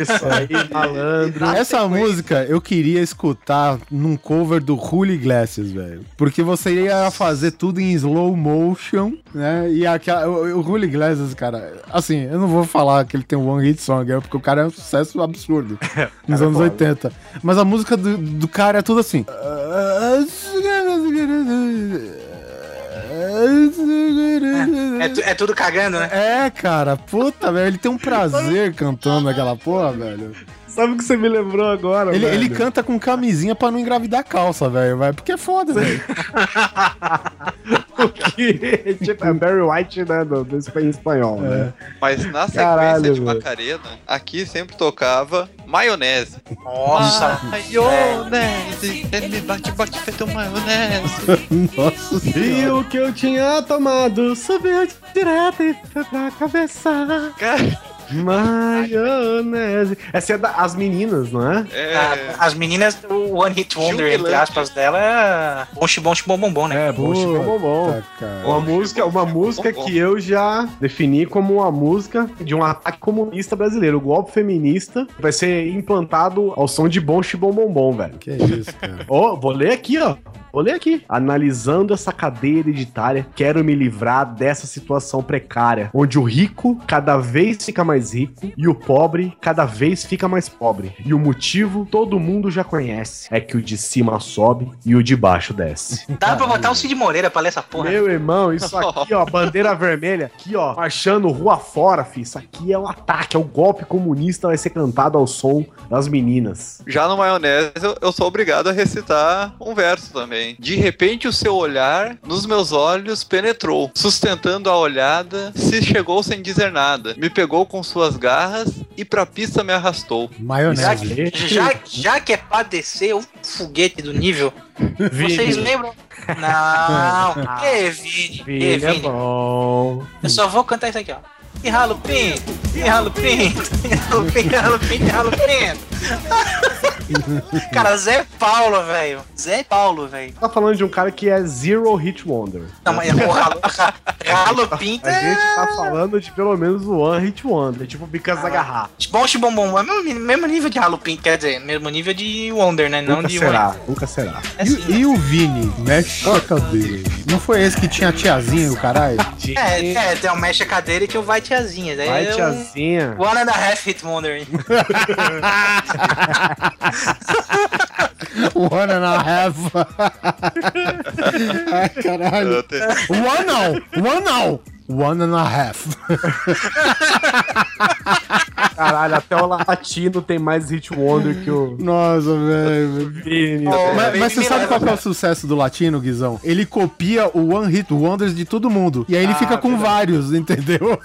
Isso aí, malandro. Essa música eu queria escutar num cover do Julio Iglesias, velho. Porque você ia fazer tudo em slow motion, né? E aquela, o, o Julio Iglesias, cara, assim, eu não vou falar que ele tem um one hit song, é porque o cara é um sucesso absurdo nos anos 80. Mas a música do, do cara é tudo assim. É, tu- é tudo cagando, né? É, cara, puta, velho, ele tem um prazer cantando aquela porra, velho. Sabe o que você me lembrou agora, Ele, velho? ele canta com camisinha pra não engravidar a calça, velho, vai, porque é foda, velho. que tipo, é Barry White, né? Do, do espan- em espanhol, né? Mas na sequência Caralho, de. Macarena, aqui sempre tocava maionese. Nossa. Maionese, ele bate, bate feito maionese. Nossa E o que eu tinha tomado subiu direto e foi pra cabeça. Cara, Maionese. Essa é da, as meninas, não é? é, A- As meninas, o One Hit Wonder, entre Jubilante. aspas, dela é bom chibom chibom bombom, né? É, bom, chibom, bom, bom. Uma música, uma música que eu já defini como uma música de um ataque comunista brasileiro. O golpe feminista vai ser implantado ao som de bom chibom bom bom, velho. Que isso, cara. Ó, vou ler aqui, ó. Vou ler aqui. Analisando essa cadeia hereditária, quero me livrar dessa situação precária, onde o rico cada vez fica mais rico e o pobre cada vez fica mais pobre. E o motivo todo mundo já conhece: é que o de cima sobe e o de baixo desce. Dá pra botar o Cid Moreira pra ler essa porra. Meu irmão, isso aqui, ó, bandeira vermelha, aqui, ó, marchando rua fora, fi. Isso aqui é um ataque, é o golpe comunista, vai ser cantado ao som das meninas. já no maionese eu, eu sou obrigado a recitar um verso também. De repente o seu olhar nos meus olhos penetrou, sustentando a olhada, se chegou sem dizer nada. Me pegou com suas garras e pra pista me arrastou. Já Maionese. que, já, já que é pra descer o foguete do nível, vocês lembram? Não, que Vini, que Filho é Vini. bom. Eu só vou cantar isso aqui, ó. E ralo pinto, e ralo pinto, e ralo pinto, e ralo pinto, e ralo pinto. Cara, Zé Paulo, velho. Zé Paulo, velho. Tá falando de um cara que é Zero Hit Wonder. Não, mas o ralo, ralo pinto A gente é... tá falando de pelo menos o One Hit Wonder, tipo Because da Garrafa. Bom chibombom, é mesmo, mesmo nível de ralo pinto, quer dizer, mesmo nível de Wonder, né? Não Nunca de será, nunca será. É assim, E, e o Vini? Mexe a cadeira. Não foi esse que tinha a tiazinha e o caralho? É, é, tem o mexe a cadeira e tem o vai tiazinha. Daí Vai, um tiazinha. One and a half hit wonder. One and a half. Ai, caralho. Te- One não! One não! One and a half. Caralho, até o latino tem mais Hit Wonder que o Nossa, velho. Oh, Mas, mas você sabe qual que é o sucesso do latino, Guizão? Ele copia o One Hit Wonders de todo mundo. E aí ele Ah, fica com verdade. vários, entendeu?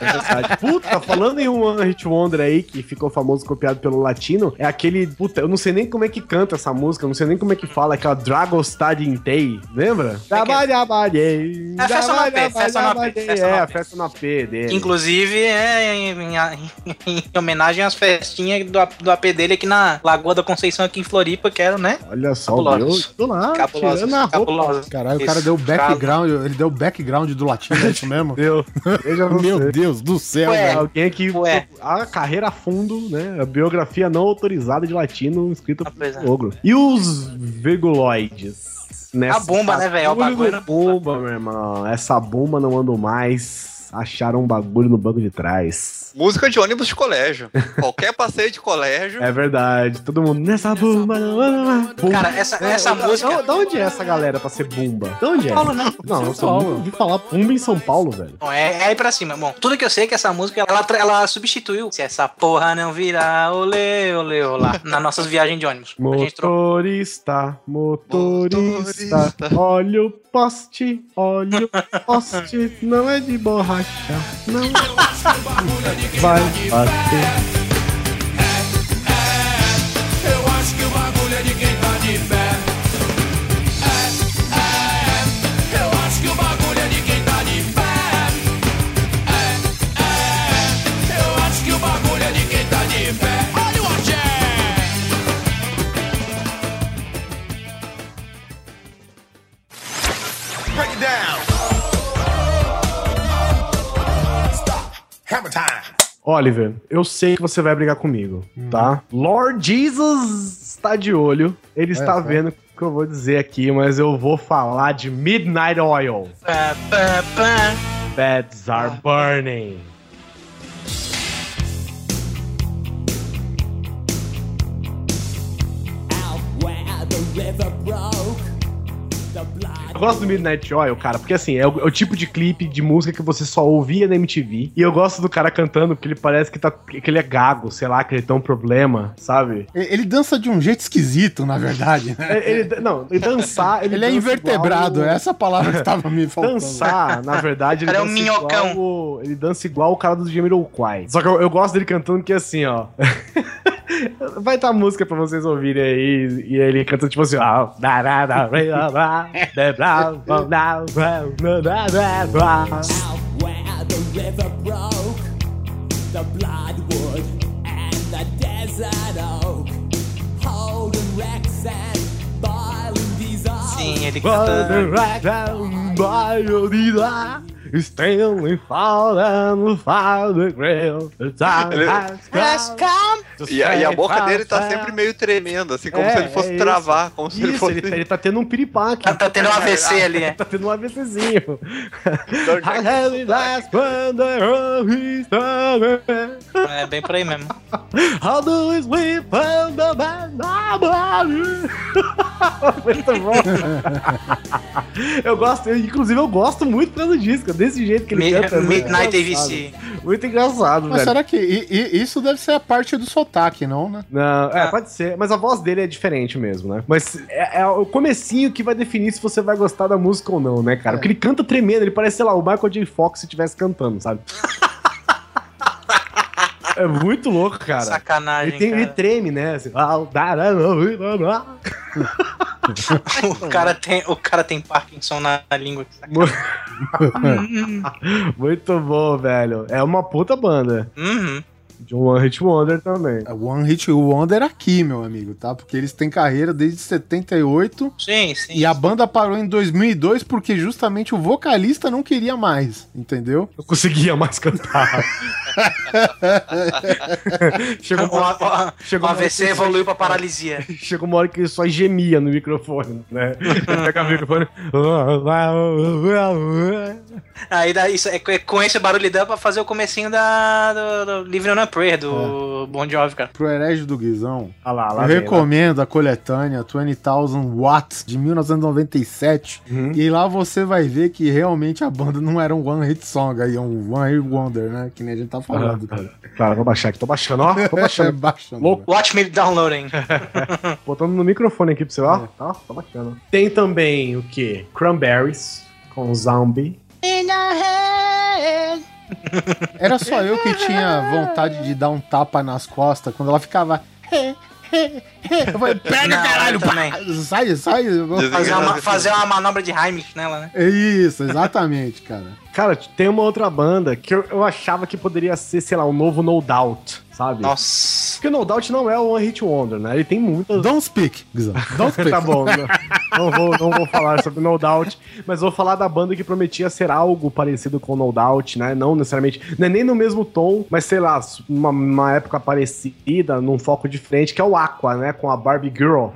Verdade. Puta, falando em um One Hit Wonder aí, que ficou famoso copiado pelo latino, é aquele. Puta, eu não sei nem como é que canta essa música, eu não sei nem como é que fala, aquela Dragostad Intei, lembra? Trabalhabalhei. É a festa no AP, festa AP, festa É, a festa no AP dele. inclusive é em, em- em homenagem às festinhas do, do AP dele aqui na Lagoa da Conceição, aqui em Floripa, que era, né? Olha só, meu. Cabulosos. Tô lá, Cabulosos, tirando a roupa. Caralho, o cara deu background, ele deu background do latino, é isso mesmo? Deu. Veja você. Meu Deus do céu, Ué. velho. Alguém que Ué. a carreira a fundo, né? A biografia não autorizada de latino escrita Ah, é. por Ogro. E os virguloides? Nessa A bomba, né, velho? É o bagulho bomba, meu irmão. Essa bomba não ando mais. Acharam um bagulho no banco de trás. Música de ônibus de colégio. Qualquer passeio de colégio. É verdade, todo mundo nessa bumba. bumba. Cara, essa, essa da- música. Da, da onde é essa galera pra ser bumba? De onde é? Paulo, né? Não, eu só ouvi falar bumba em São Paulo, velho. Bom, é, é aí pra cima. Bom, tudo que eu sei é que essa música, ela, ela substituiu Se essa porra não virar olê, olê, olá, nas nossas viagens de ônibus. A gente trocou. Motorista, motorista, olha o poste, olha o poste, não é de borracha, não vai bater. Time. Oliver, eu sei que você vai brigar comigo, tá? Lord Jesus está de olho, ele está só. vendo o que eu vou dizer aqui, mas eu vou falar de Midnight Oil. Pá, pá, pá. Beds are burning. Eu gosto do Midnight Oil, cara, porque assim, é o, é o tipo de clipe de música que você só ouvia na MTV. E eu gosto do cara cantando porque ele parece que, tá, que ele é gago, sei lá, que ele tem um problema, sabe? Ele dança de um jeito esquisito, na verdade. né? Ele, ele- não, ele dançar. Ele, é dança invertebrado, igual o- é essa palavra que tava me faltando. Dançar, na verdade, ele Cara, é um dança minhocão. igual o- ele dança igual o cara do Jamiroquai. Só que eu, eu gosto dele cantando que é assim, ó. Vai estar tá música pra vocês ouvirem aí. E ele canta tipo assim: The Sim, ele canta. Stanley falling for the grail. The time Ele-. E a, e a boca dele tá sempre meio tremendo, assim, como É, se ele fosse é travar, como se ele fosse. ele, ele tá tendo um piripaque. Tá, tá tendo um AVC ali, é. Tá tendo um AVCzinho. Done. É bem por aí mesmo. How do we sweep on the? Muito bom. Eu gosto, eu, inclusive eu gosto muito pelo disco, desse jeito que ele Mi- canta. é muito Midnight engraçado. AVC. Muito engraçado, Mas velho. será que i- i- isso deve ser a parte do sotaque, não, né? Não, Ah. é, pode ser, mas a voz dele é diferente mesmo, né? Mas é, é o comecinho que vai definir se você vai gostar da música ou não, né, cara? Porque ele canta tremendo, ele parece, sei lá, o Michael J. Fox se estivesse cantando, sabe? é muito louco, cara. Sacanagem, Ele, tem, ele cara. treme, né? Assim, "Ah, da." O cara tem, o cara tem Parkinson na língua. Muito bom, velho. É uma puta banda. Uhum. De um One Hit Wonder também. É One Hit Wonder aqui, meu amigo, tá? Porque eles têm carreira desde 78 Sim, sim. e a banda parou em 2002 porque justamente o vocalista não queria mais, entendeu? Não conseguia mais cantar. chegou, uma hora, o, chegou o AVC evoluiu pra paralisia. chegou uma hora que ele só gemia no microfone, né? Pega o microfone. Aí daí, isso, é, é com esse barulho dá pra fazer o comecinho da, do, do Living on a Prayer, do Bon Jovi, cara. Pro herege do Guizão, Olha lá, lá eu vem, recomendo a coletânea 20,000 Watts de 1997 Uhum. e lá você vai ver que realmente a banda não era um One Hit Song, aí é um One Hit Wonder, né? Que nem a gente tá falando. Claro, claro, vou baixar aqui. Tô baixando, ó. Tô baixando. Baixando. Louco. Watch me downloading. Botando no microfone aqui pra você, ó. Tá, tá bacana. Tem também o que? Cranberries com Zombie. Era só eu que tinha vontade de dar um tapa nas costas quando ela ficava. Eu falei, pega, Não, caralho! pá, Sai, sai! Fazer uma, fazer uma manobra de Heimlich nela, né? É Isso, exatamente, cara. Cara, tem uma outra banda que eu, eu achava que poderia ser, sei lá, o novo No Doubt, sabe? Nossa. Porque o No Doubt não é o One Hit Wonder, né? Ele tem muitas. Don't speak. Don't speak. tá bom, não, não vou, não vou falar sobre No Doubt, mas vou falar da banda que prometia ser algo parecido com No Doubt, né? Não necessariamente, não é nem no mesmo tom, mas sei lá, uma, uma época parecida, num foco diferente, que é o Aqua, né? Com a Barbie Girl.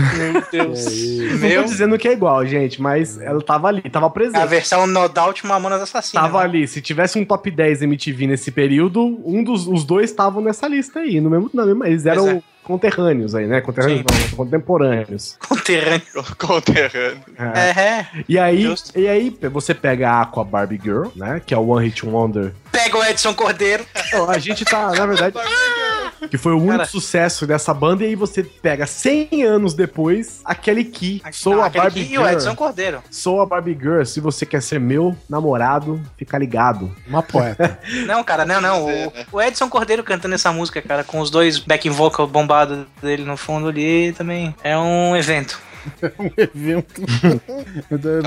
Meu Deus. Não Meu. tô dizendo que é igual, gente, mas ela tava ali, tava presente. A versão No Doubt Mamonas Assassinas. Tava né? ali. Se tivesse um top 10 MTV nesse período, um dos os dois estavam nessa lista aí. No mesmo, na mesma, eles eram é. Conterrâneos aí, né? Conterrâneos Sim. não, contemporâneos. Conterrâneo. Conterrâneo. É. É, é. E aí, Justo. e aí você pega a Aqua Barbie Girl, né? Que é o One Hit Wonder. Pega o Edson Cordeiro. Então, A gente tá, na verdade, que foi o único Cara. sucesso dessa banda. E aí você pega 100 anos depois, aquele Key, Sou a aquele Barbie que- E o Edson Girl. Cordeiro. Sou a Barbie Girl. Se você quer ser meu namorado, fica ligado. Uma poeta. Não, cara, não, não. O, o Edson Cordeiro cantando essa música, cara, com os dois back vocal bombados dele no fundo ali, também é um evento. um evento.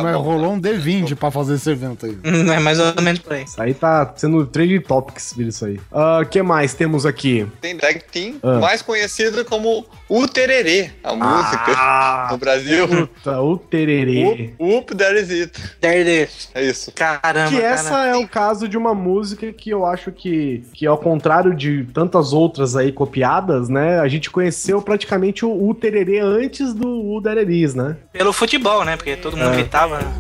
Mas rolou um D20 pra fazer esse evento aí. Hum, É mais ou menos por aí. Isso aí tá sendo trending topics, isso aí. O que mais temos aqui? Tem drag team, Ah. mais conhecido como o Tererê, a música Ah, no Brasil. puta, o tererê. Up, up, there is it. There it is. É isso. Caramba, Que essa é o caso de uma música que eu acho que, que ao contrário de tantas outras aí copiadas, né? A gente conheceu praticamente o, o tererê antes do o Dereris, né? Pelo futebol, né? Porque todo mundo É. gritava. né?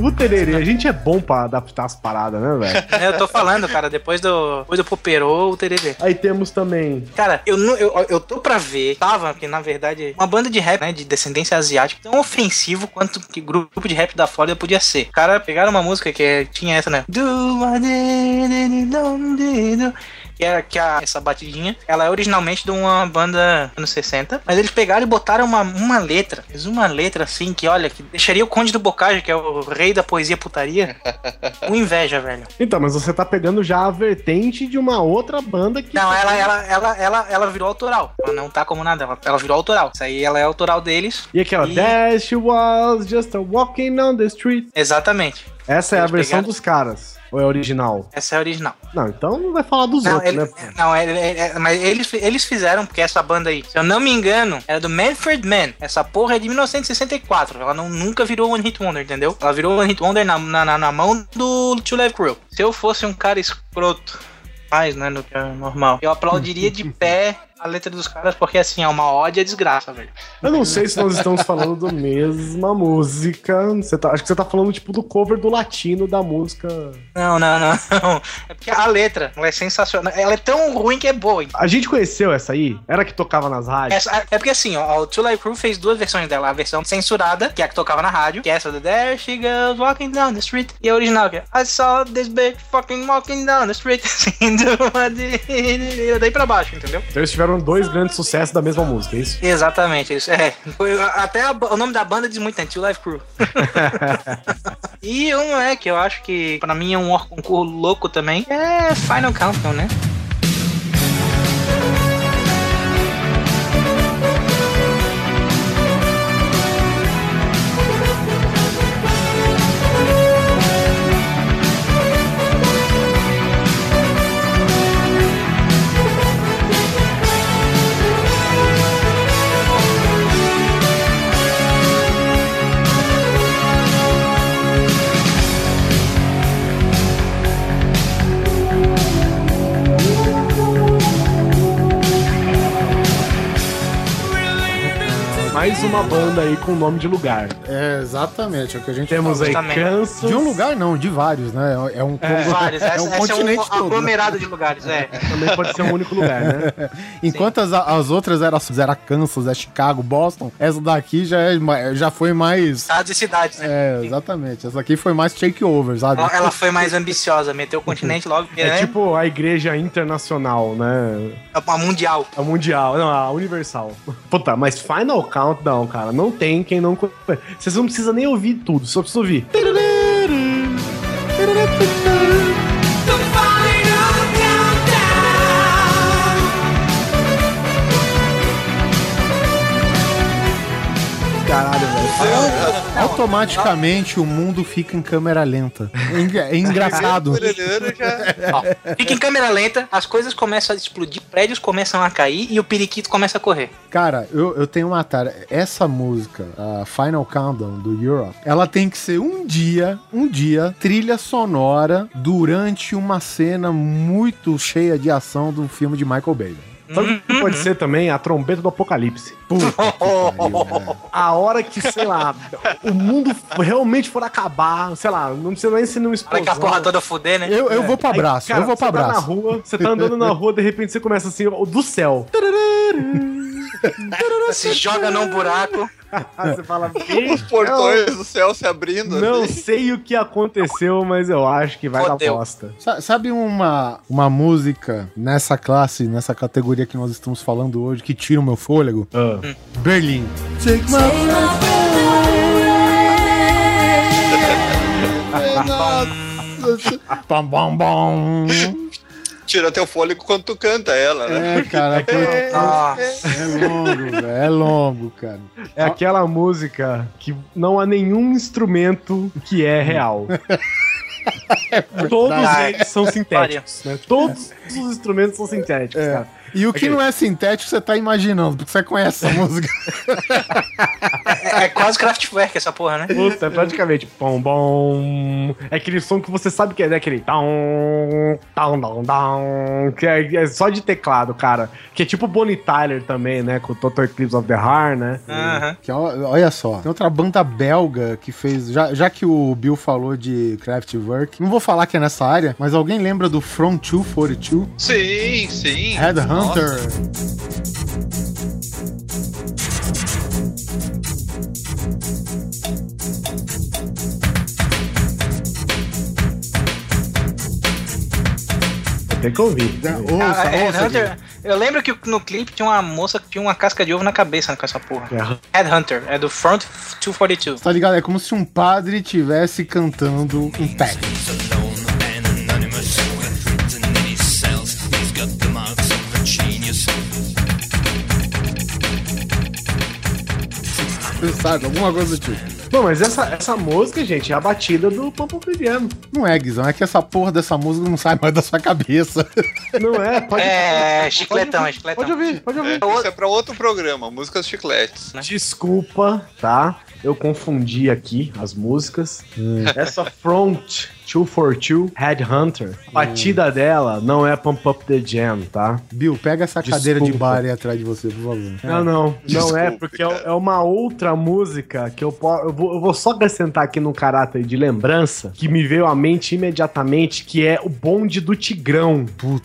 O tererê, a gente é bom pra adaptar as paradas, né, velho? Eu tô falando, cara, depois do, depois do Poperô, o Tererê. Aí temos também. Cara, eu, não- eu, eu tô pra ver, tava, que na verdade, uma banda de rap, né, de descendência asiática, tão ofensivo quanto que grupo de rap da Flórida podia ser. Os caras pegaram uma música que é- tinha essa, né? Do Que era que a, essa batidinha, ela é originalmente de uma banda anos 60, mas eles pegaram e botaram uma, uma letra, uma letra assim que, olha, que deixaria o Conde do Bocage, que é o rei da poesia putaria, com inveja, velho. Então, mas você tá pegando já a vertente de uma outra banda que. Não, ela, ela, ela, ela, ela virou autoral. Ela não tá como nada, ela, ela virou autoral. Isso aí ela é autoral deles. E aquela, E- There she was, just a walking on the street. Exatamente. Essa é a Eles versão pegaram- dos caras. Ou é original? Essa é original. Não, então não vai falar dos Não, outros, ele- né? não ele- ele- mas eles, eles fizeram, porque essa banda aí, se eu não me engano, era do Manfred Mann. Essa porra é de 1964. Ela não, nunca virou One Hit Wonder, entendeu? Ela virou One Hit Wonder na, na, na- na mão do Two Live Crew. Se eu fosse um cara escroto, mais, né, do que é normal, eu aplaudiria de pé a letra dos caras, porque assim, é uma ódio à desgraça, velho. Eu não sei se nós estamos falando da mesma música. Você tá- acho que você tá falando, tipo, do cover do latino da música. Não, não, não. É porque a letra, ela é sensacional. Ela é tão ruim que é boa. A gente conheceu essa aí? Era a que tocava nas rádios? Essa- é porque assim, ó, o Two Live Crew fez duas versões dela. A versão censurada, que é a que tocava na rádio, que é essa do There She Goes Walking Down the Street. E a original, que é I saw this bitch fucking walking down the street. Assim, do- daí pra baixo, entendeu? Então eles tiveram dois grandes sucessos da mesma música, é isso? Exatamente, isso. É. Foi- Até a- o nome da banda diz muito, né? Two Live Crew. e um é que eu acho que pra mim é um concurso louco também. É Final Countdown, né? Mais uma banda aí com nome de lugar. É, exatamente, é o que a gente Temos fala. aí Justamente. Kansas. De um lugar não, de vários, né? É um, É, Vários. é Essa, um essa continente é um todo. aglomerado de lugares, é. Também pode ser um único lugar, né? Enquanto as, as outras era, era Kansas, é Chicago, Boston, essa daqui já, é, já foi mais. Estados e cidades, né? É, exatamente. Essa aqui foi mais takeover, sabe? Ela, ela foi mais ambiciosa, meteu o continente logo, porque, É né? tipo a igreja internacional, né? a mundial. A mundial, não, a universal. Puta, mas Final Countdown, cara, não tem quem não. Vocês não precisam nem ouvir tudo, só precisa ouvir. Automaticamente o mundo fica em câmera lenta. É engra- engraçado. Ó, fica em câmera lenta, as coisas começam a explodir, prédios começam a cair e o periquito começa a correr. Cara, eu, eu tenho uma tara. Essa música, a Final Countdown do Europe, ela tem que ser um dia, um dia, trilha sonora durante uma cena muito cheia de ação do filme de Michael Bay. Sabe o que pode ser também? A trombeta do apocalipse. Puta que pariu. A hora que, sei lá, o mundo realmente for acabar, sei lá, não precisa nem ser num Olha explosão. que a porra toda fuder, né? Eu, eu vou pra Aí, abraço, cara, eu vou pra você tá na abraço. rua, você tá andando na rua, de repente você começa assim, ó, do céu. Se joga num buraco. Você fala, Os "Bicho, portões do céu se abrindo. não assim. sei o que aconteceu, mas eu acho que vai dar Fodeu. bosta. Sa- Sabe uma, uma música nessa classe, nessa categoria que nós estamos falando hoje, que tira o meu fôlego? Berlim. Take my Bom, bom, bom. Tira teu fôlego quando tu canta ela, né? É, cara, é, Nossa. é longo, velho. É longo, cara. É aquela música que não há nenhum instrumento que é real. Todos verdade. eles são sintéticos, né? Todos os instrumentos são sintéticos, É. cara. E o que não é sintético, você tá imaginando, porque você conhece essa música. É, é quase Kraftwerk essa porra, né? Puta, é praticamente bom, bom. É aquele som que você sabe que é, né? Aquele down, down, down, down, que é, é só de teclado, cara. Que é tipo Bonnie Tyler também, né? Com o Total Eclipse of the Heart, né? Aham. Que, ó, olha só, tem outra banda belga que fez. Já, já que o Bill falou de Kraftwerk, não vou falar que é nessa área, mas alguém lembra do From 242? Sim, sim. Headhunter. Tem que ouvir. Ouça, Ah, é, ouça, Hunter, eu lembro que no clipe tinha uma moça que tinha uma casca de ovo na cabeça com essa porra. É. Headhunter, é do Front 242. Tá ligado? É como se um padre tivesse cantando um técnico. Sabe, alguma coisa do tipo. Bom, mas essa, essa música, gente, é a batida do Pampa Friviano. Não é, Guizão, é que essa porra dessa música não sai mais da sua cabeça. Não é? Pode É, chicletão, é chicletão. Pode ouvir, pode ouvir. É, isso é pra outro programa, músicas chicletes. Desculpa, tá? Eu confundi aqui as músicas. Essa Front 242 Headhunter, a batida dela não é Pump Up the Jam, tá? Bill, pega essa cadeira de Desculpa. bar aí atrás de você, por favor. Não, não, não Desculpa, é, porque é, cara. é uma outra música que eu, po- eu, vou, eu vou só acrescentar aqui no caráter de lembrança, que me veio à mente imediatamente, que é o bonde do Tigrão. Puta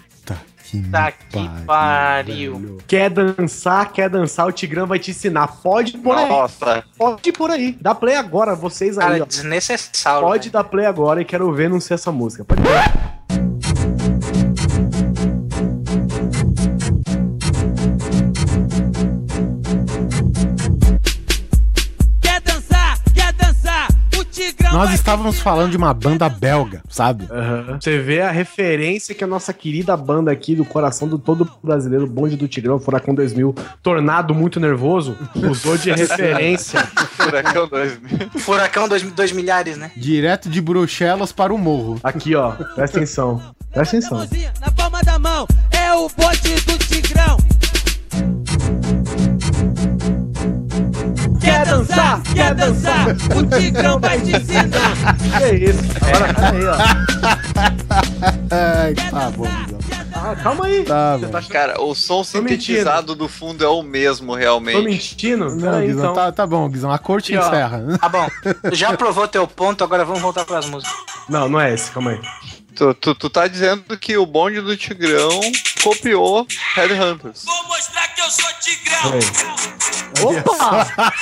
que Tá que pariu. velho. Quer dançar, quer dançar, o Tigrão vai te ensinar. Pode por aí, Nossa, pode por aí. Dá play agora, vocês aí, Cara, ó. desnecessário. Pode né? dar play agora e quero ver não ser essa música. Pode Nós estávamos falando de uma banda belga, sabe? Você vê a referência que a nossa querida banda aqui do coração do todo brasileiro, Bonde do Tigrão, Furacão 2000, Tornado Muito Nervoso, usou de referência. Furacão 2000. Furacão 2 milhares, né? Direto de Bruxelas para o morro. Aqui, ó. Presta atenção. Presta atenção. na palma da mão. É o bote do Tigrão. Quer dançar, quer dançar, o Tigrão vai te ensinar. Que isso? Agora, peraí, ó. Ai, tá bom, Guizão. Ah, calma aí. Tá tá Cara, o som sintetizado do fundo é o mesmo, eu tô realmente. mentindo? Não, Peraí, Guizão, então. tá, tá bom, Guizão. A corte ó. encerra. Tá bom. Tu já provou teu ponto, agora vamos voltar pras músicas. Não, não é esse, calma aí. Tu, tu, tu tá dizendo que o bonde do Tigrão copiou Headhunters. Vou mostrar que eu sou Tigrão. Opa!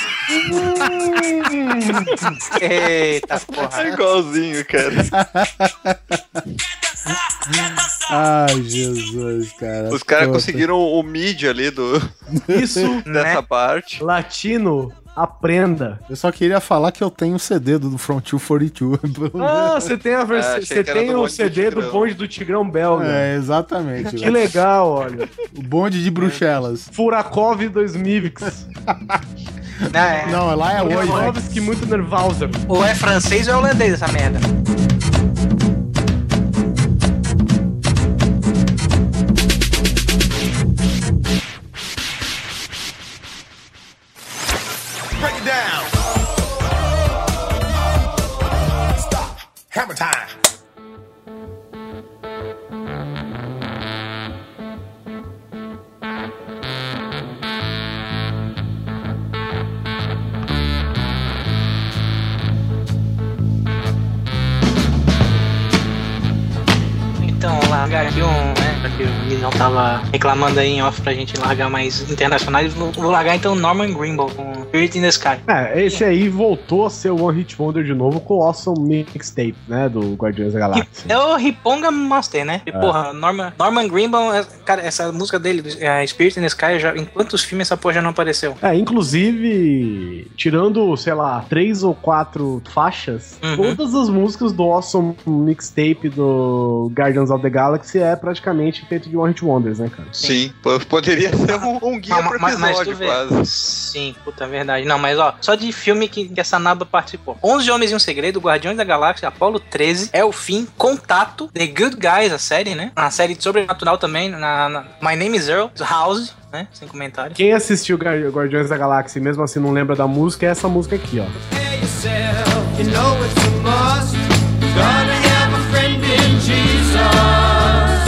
Eita É porra. igualzinho, cara. Ai, Jesus, cara. Os caras conseguiram o mid ali do, Isso, dessa Né? parte. latino, aprenda. Eu só queria falar que eu tenho o CD do Front 242. Ah, você tem a versão. Achei você tem o do CD do bonde do Tigrão Belga. É, exatamente. Que velho. legal, olha. O bonde de Bruxelas. Furakov 2000. Não, é, Não, lá é velho. Lewandowski muito nervosa. ou é francês ou é holandês essa merda. Down. Stop. Hammer time. Então, largar aqui um, né? Porque o Guizão tava reclamando aí em off pra gente largar mais internacionais. Vou, vou largar então Norman Greenbaum com Spirit in the Sky. É, esse aí voltou a ser o One Hit Wonder de novo com o Awesome Mixtape, né? Do Guardiões da Galáxia. É o Riponga Master, né? E, É. porra, Norman, Norman Greenbaum, é- cara, essa música dele, é, Spirit in the Sky, já, em quantos filmes essa porra já não apareceu? É, inclusive, tirando, sei lá, três ou quatro faixas, Uhum. todas as músicas do Awesome Mixtape do Guardians of the Galaxy é praticamente feito de One Hit Wonders, né, cara? Sim, po- poderia ser um, um guia Mas- pro mas- mas episódio, quase. Sim, puta, verdade. Não, mas ó, só de filme que, que essa naba participou. 11 Homens e um Segredo, Guardiões da Galáxia, Apollo 13, É o Fim, Contato, The Good Guys, a série, né? A série de sobrenatural também, na, na- My Name is Earl, House, né? Sem comentário. Quem assistiu Guar- Guardiões da Galáxia e mesmo assim não lembra da música é essa música aqui, ó. You know it's a must. Gonna have a friend in Jesus.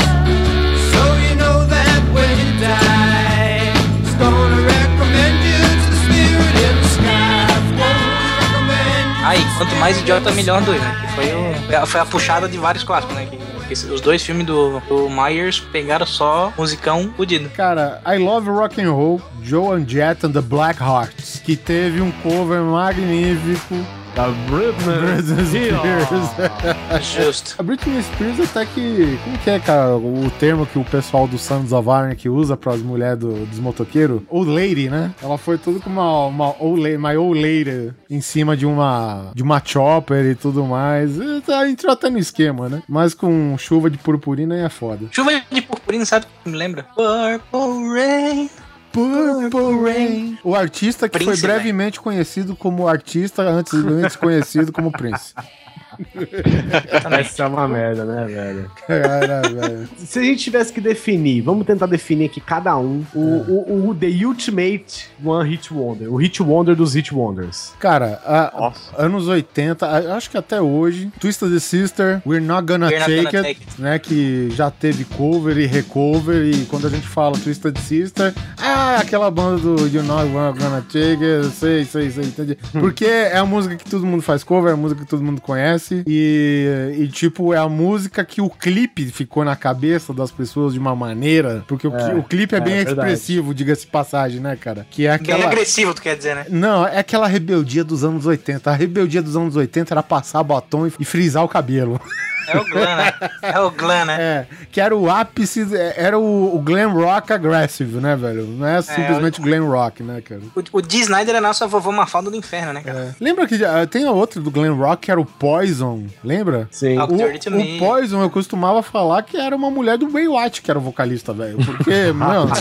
Aí, quanto mais idiota, melhor dois, né? Que foi, o, foi a puxada de vários clássicos, né? Que, que os dois filmes do, do Myers pegaram só musicão fudido. Cara, I Love Rock and Roll, Joan Jett and the Black Hearts, que teve um cover magnífico Da Britney Spears. Justo. A Britney Spears até que. Como que é, cara? O termo que o pessoal do Sons of Iron usa para as mulheres do- dos motoqueiros? Old lady, né? Ela foi tudo com uma, uma old lady, my old lady em cima de uma, de uma chopper e tudo mais. E tá- Entrou até no esquema, né? Mas com chuva de purpurina aí é foda. Chuva de purpurina, sabe o que me lembra? Purple Rain. Purple Rain. O artista que Prince, foi brevemente conhecido como artista, antes, antes conhecido como Prince. Essa é uma merda, né, velho? Cara, velho. Se a gente tivesse que definir, vamos tentar definir aqui cada um, o, o, o The Ultimate One Hit Wonder, o Hit Wonder dos Hit Wonders. Cara, a- anos 80, a- acho que até hoje, Twisted Sister, We're Not Gonna, We're Not take, Gonna it, Take né? Que já teve cover e recover. E quando a gente fala Twisted Sister, ah, aquela banda do You're Not Gonna Take It, sei, sei, sei, entende? Porque é a música que todo mundo faz cover, é a música que todo mundo conhece. E, e tipo, é a música que o clipe ficou na cabeça das pessoas de uma maneira. Porque o, É, o clipe é é bem expressivo, diga-se passagem, né, cara? Que é Bem aquela. agressivo, tu quer dizer, né? Não, é aquela rebeldia dos anos 80. A rebeldia dos anos 80 era passar batom e frisar o cabelo. É o glam, né? É o glam, né? É, que era o ápice, é, era o, o glam rock aggressive, né, velho? Não é simplesmente glam rock, né, cara? O, o Dee Snyder é a nossa vovó Mafalda do inferno, né, cara? É. Lembra que ah, tem a outra do glam rock que era o Poison, lembra? Sim. O, o Poison eu costumava falar que era uma mulher do Baywatch que era o vocalista, velho. Porque, mano.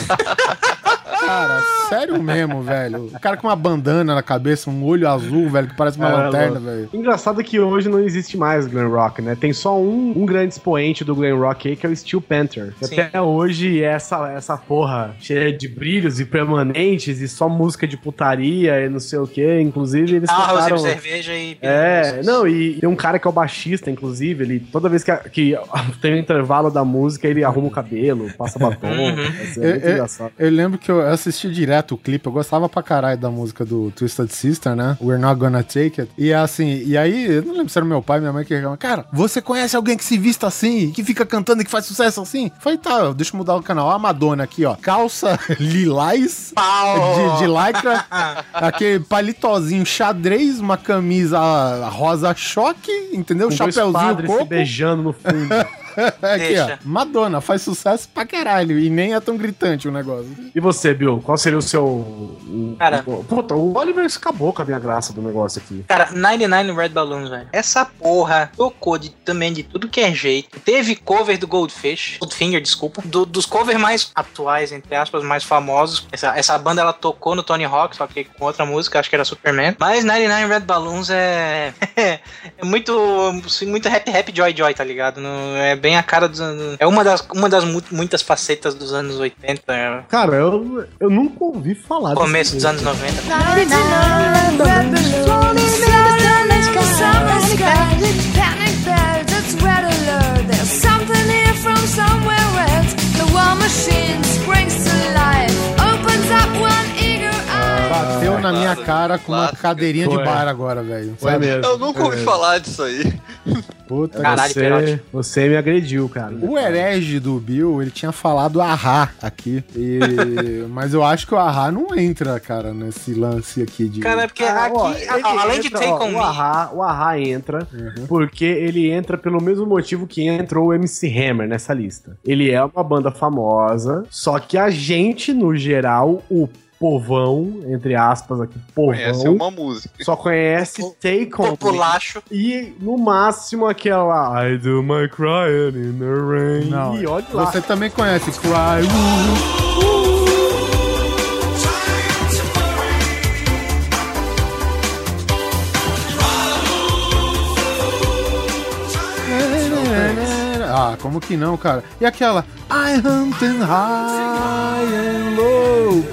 Cara, sério mesmo, velho. O cara com uma bandana na cabeça, um olho azul, velho, que parece uma É, lanterna, louco. velho. Engraçado que hoje não existe mais glam rock, né? Tem só um, um grande expoente do glam rock aí, que é o Steel Panther. Sim. Até hoje é essa, essa porra cheia de brilhos e permanentes e só música de putaria e não sei o que. Inclusive, eles Arroz, tocaram... cerveja e... É, não, e tem um cara que é o baixista, inclusive, ele toda vez que, que tem um intervalo da música, ele arruma o cabelo, passa batom. Uhum. Assim, é muito é, engraçado. Eu lembro que eu assisti direto o clipe, eu gostava pra caralho da música do Twisted Sister, né? We're Not Gonna Take It. E assim, e aí, eu não lembro se era meu pai, minha mãe que reclama, cara, você conhece alguém que se vista assim, que fica cantando e que faz sucesso assim? Falei, tá, deixa eu mudar o canal. A Madonna aqui, ó, calça lilás de, de lycra, aquele palitozinho xadrez, uma camisa rosa choque, entendeu? Com dois Chapeuzinho se coco. beijando no fundo. Aqui, Deixa. ó. Madonna faz sucesso pra caralho. E nem é tão gritante o negócio. E você, Bill? Qual seria o seu. o- Cara. o- puta, o Oliver acabou com a minha graça do negócio aqui. Cara, 99 Red Balloons, velho. Essa porra tocou de, também de tudo que é jeito. Teve cover do Goldfish, Goldfinger, desculpa. do- dos covers mais atuais, entre aspas, mais famosos. Essa, essa banda ela tocou no Tony Hawk, só que com outra música, acho que era Superman. Mas 99 Red Balloons é. é muito. muito rap rap joy joy, tá ligado? Não- é bem a cara dos anos. É uma das, uma das mu- muitas facetas dos anos 80. é, Cara, eu, eu nunca ouvi falar Começo dos jeito. anos 90. Bateu na minha cara com uma cadeirinha de bar agora, velho. Foi sabe? mesmo. Eu nunca ouvi É. falar disso aí. Puta Caralho, você, você me agrediu, cara. O herege do Bill, ele tinha falado ahá aqui. E... Mas eu acho que o ahá não entra, cara, nesse lance aqui de. Cara, é porque Ah, aqui, ó, a- além de entra, Take ó, On o Me, Ahá, o Ahá entra porque ele entra pelo mesmo motivo que entrou o MC Hammer nessa lista. Ele é uma banda famosa, só que a gente, no geral, o povão, entre aspas aqui, Conhece povão, uma música. só conhece Take On Me. populacho. E no máximo aquela I do my crying in the rain. Não, e olha lá. Você também conhece Cry. uh, Ah, como que não, cara? E aquela I hunting high and low.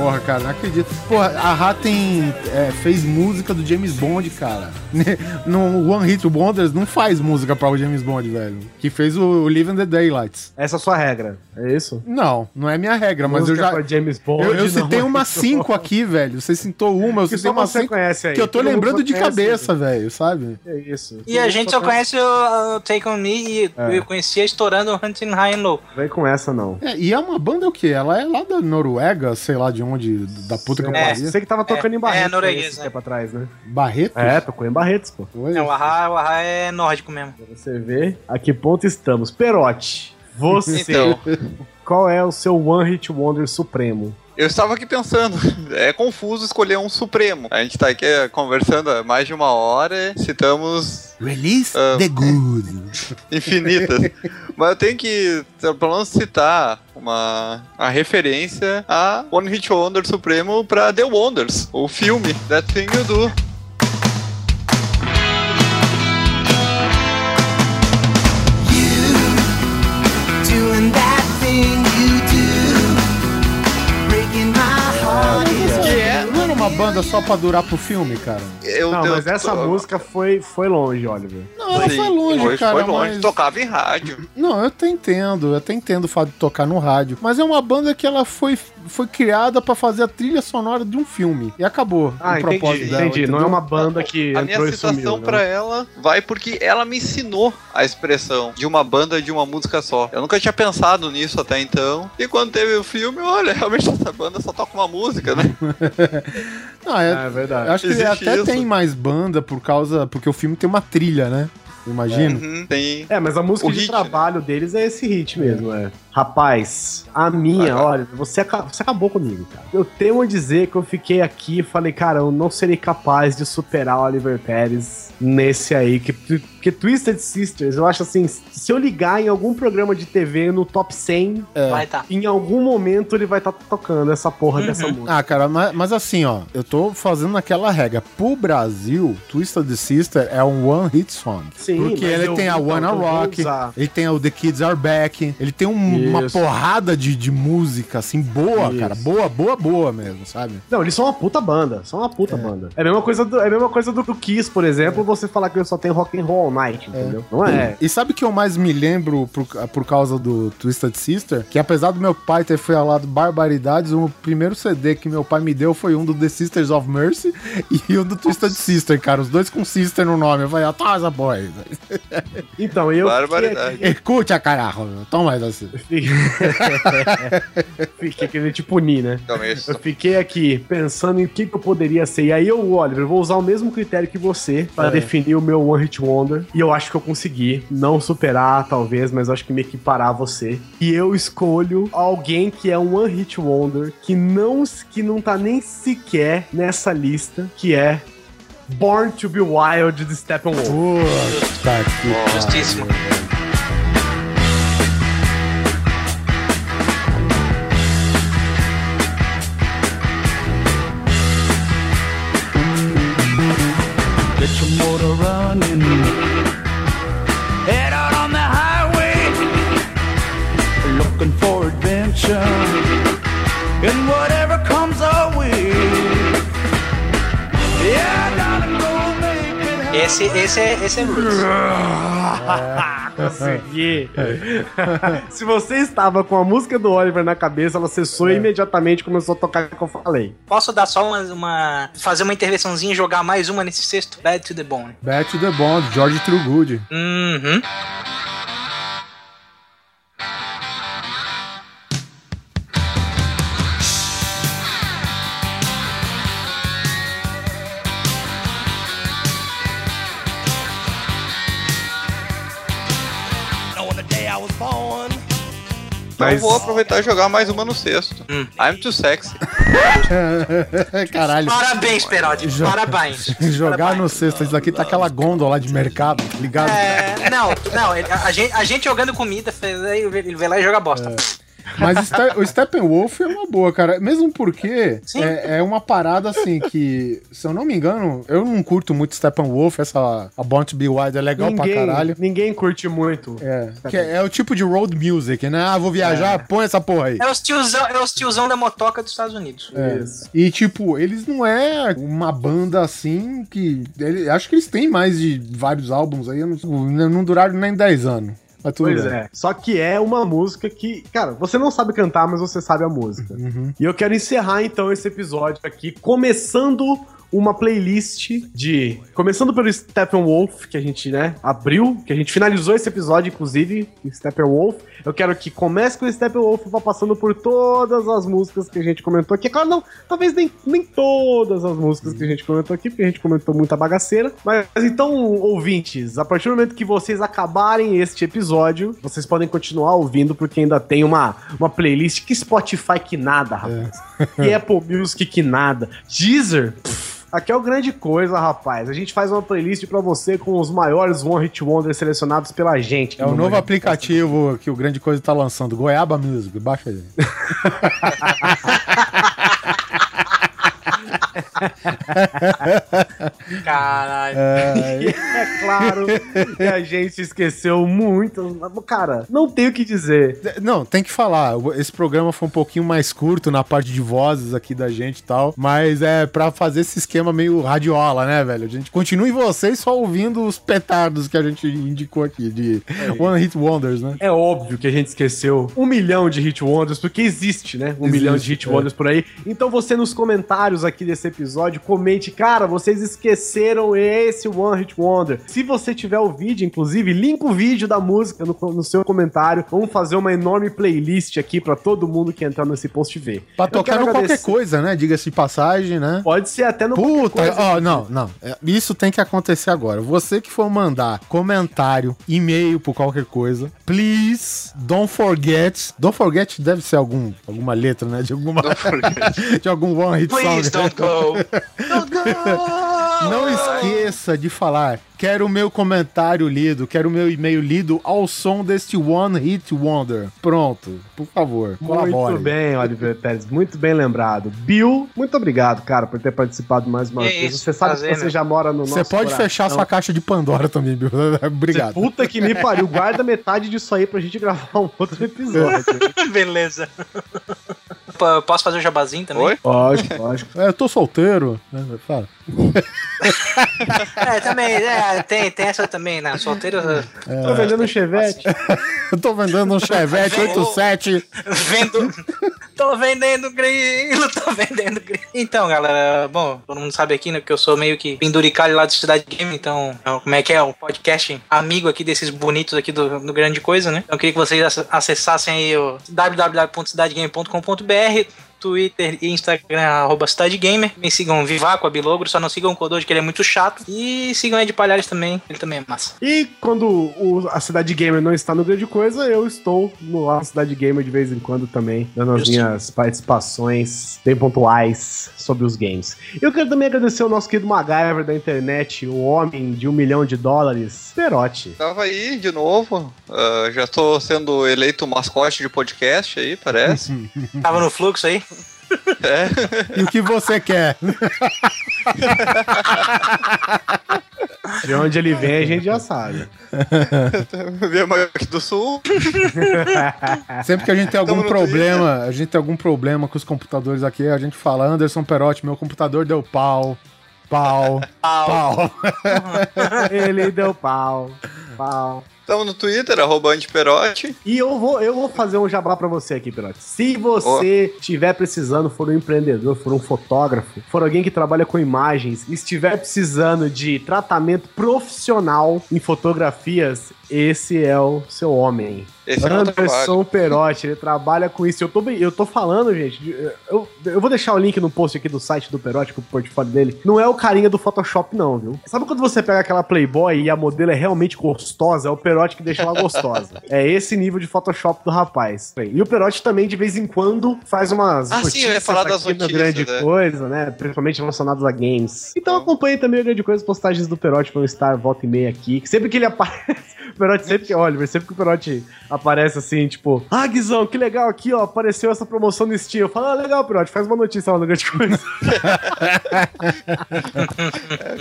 Porra, cara, não acredito. Porra, a Rá tem. é, fez música do James Bond, cara. No One Hit Wonders não faz música para o James Bond, velho. Que fez o Live in the Daylights. Essa é a sua regra, é isso? Não, não é minha regra, mas eu já. pra James Bond, Eu, eu citei umas cinco aqui, velho. Você citou uma, eu Que citei só umas você cinco. conhece aí. Que eu tô mundo lembrando de conhece cabeça, velho, sabe? É isso. E a gente só conhece o, o Take On Me e É. eu conhecia estourando o Hunting High and Low. Vem com essa, não. É, e é uma banda o quê? Ela é lá da Noruega, sei lá de onde, da puta que eu É. pariu. Você que tava tocando É, em Barretos é norueguês, né? tempo atrás, né? Barreto? É, tocou em Barretos, pô. Oi? É, o Ahá, o Ahá é nórdico mesmo. Pra você ver a que ponto estamos. Perote, você, Então. qual é o seu One Hit Wonder supremo? Eu estava aqui pensando, é confuso escolher um supremo. A gente tá aqui eh, conversando há mais de uma hora, citamos Release Ah. the good. infinitas. Mas eu tenho que, pelo menos, citar uma, uma referência a One Hit Wonder Supremo pra The Wonders, o filme That Thing You Do. Banda só pra durar pro filme, cara? Eu, Não, eu- mas essa eu- música foi, foi longe, Oliver. Não, ela Sim, foi longe, foi, cara, Foi longe, mas... tocava em rádio. Não, eu até entendo, eu até entendo o fato de tocar no rádio. Mas é uma banda que ela foi, foi criada pra fazer a trilha sonora de um filme. E acabou Ah, o entendi, propósito dela, entendi. Não é uma banda que A minha entrou citação né? pra ela vai porque ela me ensinou a expressão de uma banda de uma música só. Eu nunca tinha pensado nisso até então. E quando teve o filme, olha, realmente essa banda só toca uma música, né? Não, é, É verdade. eu acho que Existe até isso. tem mais banda por causa. Porque o filme tem uma trilha, né? Imagino. Uhum, tem. É, mas a música O de hit, trabalho deles é esse hit mesmo, é. Rapaz, a minha, lá. olha, você, você acabou comigo, cara. Eu tenho a dizer que eu fiquei aqui e falei, cara, eu não serei capaz de superar o Oliver Pérez nesse aí. Que, que Twisted Sisters, eu acho assim, se eu ligar em algum programa de TV no top 100, Vai tá. em algum momento ele vai estar tocando essa porra dessa música. Ah, cara, mas, mas assim, ó, eu tô fazendo aquela regra. Pro Brasil, Twisted Sister é um one hit song. Sim, Porque ele eu- tem a então, Wanna vou Rock, ele tem o The Kids Are Back, ele tem um- uma porrada de, de música, assim, boa, Isso. cara. Boa, boa, boa mesmo, sabe? Não, eles são uma puta banda. São uma puta banda. É a mesma coisa do, é a mesma coisa do, do Kiss, por exemplo, você falar que eu só tenho rock and roll all night, entendeu? Não é. E sabe o que eu mais me lembro por, por causa do Twisted Sister? Que apesar do meu pai ter falado barbaridades, o primeiro CD que meu pai me deu foi um do The Sisters of Mercy e um do Twisted Sister, cara. Os dois com Sister no nome. Eu falei, ah, tá boy. Então, eu Barbaridade. Escute a caralho, toma mais assim. Fiquei querendo te punir, né? Então, isso. Eu fiquei aqui pensando em o que, que eu poderia ser. E aí eu, Oliver, vou usar o mesmo critério que você para É. definir o meu One Hit Wonder. E eu acho que eu consegui. Não superar, talvez, mas eu acho que me equiparar a você. E eu escolho alguém que é um One Hit Wonder, que não, que não tá nem sequer nessa lista, que é Born to Be Wild de Steppenwolf. Puta que Justíssimo. in. Esse, esse é, esse é Roots. Consegui. Se você estava com a música do Oliver na cabeça, ela cessou e imediatamente começou a tocar o que eu falei. Posso dar só uma, uma- fazer uma intervençãozinha e jogar mais uma nesse sexto? Bad to the Bone. Back to the Bond, George Trugood. Uhum. Então Mas- vou aproveitar e jogar mais uma no sexto. Hum. I'm too sexy. Caralho. Parabéns, Perotti. Jo- Parabéns. Jogar Parabéns. no sexto, isso daqui tá aquela gôndola lá de mercado, ligado? É, não, não, a, gente, a gente jogando comida, ele vai lá e joga bosta. Mas o Ste- o Steppenwolf é uma boa, cara. Mesmo porque é, é uma parada assim que, se eu não me engano, eu não curto muito Steppenwolf. Essa a Born to Be Wild é legal pra caralho. ninguém curte muito. É, que é, é o tipo de road music, né? Ah, vou viajar, põe essa porra aí. É os tiozão, é os tiozão da motoca dos Estados Unidos. É. E tipo, eles não é uma banda assim que. ele- acho que eles têm mais de vários álbuns aí, não, não duraram nem 10 anos. Mas tudo Pois bem. é. Só que é uma música que, cara, você não sabe cantar, mas você sabe a música. Uhum. E eu quero encerrar então esse episódio aqui, começando uma playlist de. Começando pelo Steppenwolf, que a gente, né, abriu, que a gente finalizou esse episódio, inclusive, Steppenwolf. Eu quero que comece com o Steppenwolf vá passando por todas as músicas que a gente comentou aqui. Claro, não, talvez nem, nem todas as músicas que a gente comentou aqui, porque a gente comentou muita bagaceira. Mas então, ouvintes, a partir do momento que vocês acabarem este episódio, vocês podem continuar ouvindo, porque ainda tem uma, uma playlist que Spotify que nada, rapaz. E Apple Music que nada. Deezer. pff, Aqui é o grande coisa, rapaz. A gente faz uma playlist pra você com os maiores One Hit Wonders selecionados pela gente. É o novo aplicativo que o Grande Coisa tá lançando, Goiaba Music, baixa aí. Caralho. E é claro que a gente esqueceu muito. Cara, não tenho o que dizer. Não, tem que falar. Esse programa foi um pouquinho mais curto na parte de vozes aqui da gente e tal. Mas é pra fazer esse esquema meio radiola, né, velho? A gente continua em vocês só ouvindo os petardos que a gente indicou aqui, de One Hit Wonders, né? É óbvio que a gente esqueceu um milhão de Hit Wonders, porque existe, né? Um Existe, milhão de Hit é. Wonders por aí. Então você nos comentários aqui desse episódio, comente, cara, vocês esqueceram esse One Hit Wonder. Se você tiver o vídeo, inclusive, linka o vídeo da música no, no seu comentário. Vamos fazer uma enorme playlist aqui pra todo mundo que entrar nesse post ver. Pra Eu tocar no qualquer agradecer- coisa, né? Diga-se de passagem, né? Pode ser até no Puta, qualquer coisa. ó, não, não. É, Isso tem que acontecer agora. Você que for mandar comentário, e-mail por qualquer coisa, please don't forget. Don't forget deve ser algum, alguma letra, né? De alguma de algum one hit Please song. don't go. go. Oh, go. Não esqueça de falar. Quero o meu comentário lido, quero o meu e-mail lido ao som deste One Hit Wonder. Pronto, por favor, colabore. Muito bem, Oliver Pérez, muito bem lembrado. Bill, muito obrigado, cara, por ter participado mais uma É vez. Você sabe que você né? já mora no nosso Você pode coração. fechar sua caixa de Pandora também, Bill. Obrigado. Puta que me pariu, guarda metade disso aí pra gente gravar um outro episódio. Beleza. p- posso fazer o jabazinho também? Oi? Lógico, lógico. É, eu tô solteiro. né? Fala. É, também, é, tem, tem essa também, né? Solteiro. Tô vendendo um chevette. Eu tô vendendo um Chevette 87. Vendo. tô vendendo grilo, tô vendendo grilo. Então, galera, bom, todo mundo sabe aqui, né, que eu sou meio que penduricalho lá do Cidade Game, então, então, como é que é o podcast amigo aqui desses bonitos aqui do, do Grande Coisa, né? Então, eu queria que vocês ac- acessassem aí o www.cidadegame.com.br Twitter e Instagram, arroba Cidade Gamer. Me sigam Vivaco, Abilogro, só não sigam o Kodoji, que ele é muito chato. E sigam Ed Palhares também, ele também é massa. E quando o- a Cidade Gamer não está no Grande Coisa, eu estou no lá na Cidade Gamer de vez em quando também, dando as Justo. minhas participações bem pontuais sobre os games. Eu quero também agradecer ao nosso querido MacGyver da internet, o homem de um milhão de dólares, Perotti. Tava aí de novo. ah, já tô sendo eleito mascote de podcast aí, parece. Tava no fluxo aí. É. E o que você quer? De onde ele vem, a gente já sabe. Viemos aqui do sul. Sempre que a gente tem algum problema, a gente tem algum problema com os computadores aqui, a gente fala, Anderson Perotti, meu computador deu pau. Pau, pau. ele deu pau, pau. Estamos no Twitter, arroba antiperote. E eu vou, eu vou fazer um jabá pra você aqui, Perotti. Se você estiver precisando, for um empreendedor, for um fotógrafo, for alguém que trabalha com imagens, e estiver precisando de tratamento profissional em fotografias, esse é o seu homem. Esse é Anderson Perotti, ele trabalha com isso. Eu tô, eu tô falando, gente. Eu, eu vou deixar o link no post aqui do site do Perotti, com o portfólio dele. Não é o carinha do Photoshop, não, viu? Sabe quando você pega aquela Playboy e a modelo é realmente gostosa? É o Perotti que deixa ela gostosa. é esse nível de Photoshop do rapaz. E o Perotti também, de vez em quando, faz umas. Ah, sim, eu ia falar das notícias, grande é. coisa, né? Principalmente relacionadas a games. Então acompanhe também a grande coisa, as postagens do Perotti vão estar volta e meia aqui. Sempre que ele aparece. O Perotti sempre que. Olha, sempre que o Perotti aparece assim, tipo, ah, Guizão, que legal aqui, ó. Apareceu essa promoção no Steam. Eu falo, ah, legal, Perotti, faz uma notícia lá no grande coisa. É,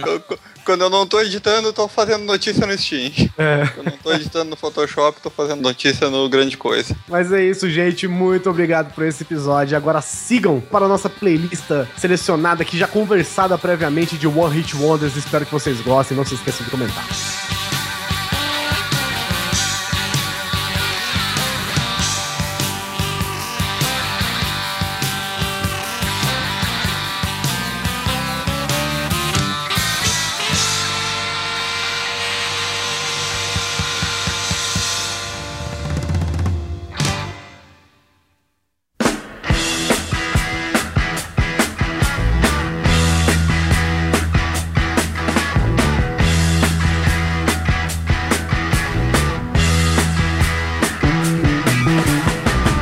Quando eu não tô editando, eu tô fazendo notícia no Steam. É. Quando eu não tô editando no Photoshop, tô fazendo notícia no Grande Coisa. Mas é isso, gente. Muito obrigado por esse episódio. Agora sigam para a nossa playlist selecionada aqui, já conversada previamente de One Hit Wonders. Espero que vocês gostem. Não se esqueçam de comentar.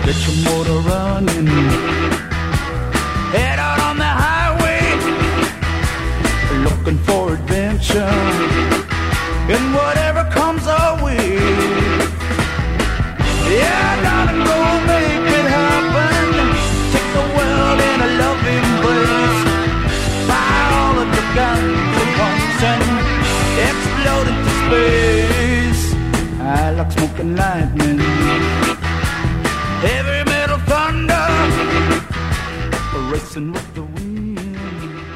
Get your motor running. Head out on the highway. Looking for adventure. And whatever comes our way. Yeah, darling, go make it happen. Take the world in a loving embrace. Fire all of your guns at once and explode into space. I like smoking lightning.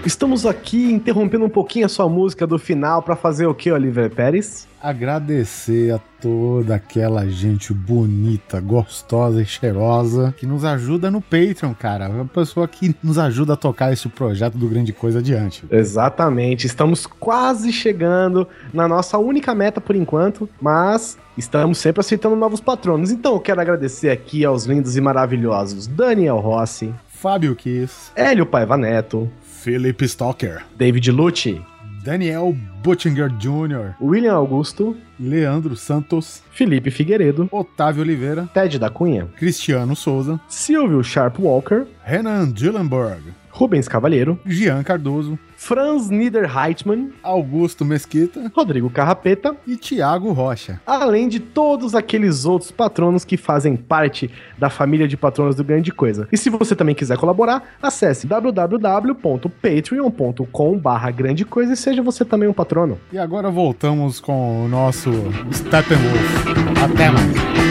Estamos aqui interrompendo um pouquinho a sua música do final para fazer o que, Oliver Pérez? Agradecer a toda aquela gente bonita, gostosa e cheirosa que nos ajuda no Patreon, cara. A pessoa que nos ajuda a tocar esse projeto do Grande Coisa adiante. Exatamente, estamos quase chegando na nossa única meta por enquanto, mas estamos sempre aceitando novos patronos. Então eu quero agradecer aqui aos lindos e maravilhosos Daniel Rossi, Fábio Kiss, Hélio Paiva Neto, Philip Stalker, David Lucci, Daniel Buttinger Jr., William Augusto, Leandro Santos, Felipe Figueiredo, Otávio Oliveira, Ted da Cunha, Cristiano Souza, Silvio Sharp Walker, Renan Dillenberg, Rubens Cavalheiro, Jean Cardoso, Franz Niederheitmann, Augusto Mesquita Rodrigo Carrapeta, e Tiago Rocha. além de todos aqueles outros patronos que fazem parte da família de patronos do Grande Coisa. E se você também quiser colaborar, acesse www.patreon.com barra grande coisa e seja você também um patrono. E agora voltamos com o nosso Steppenwolf. Até mais.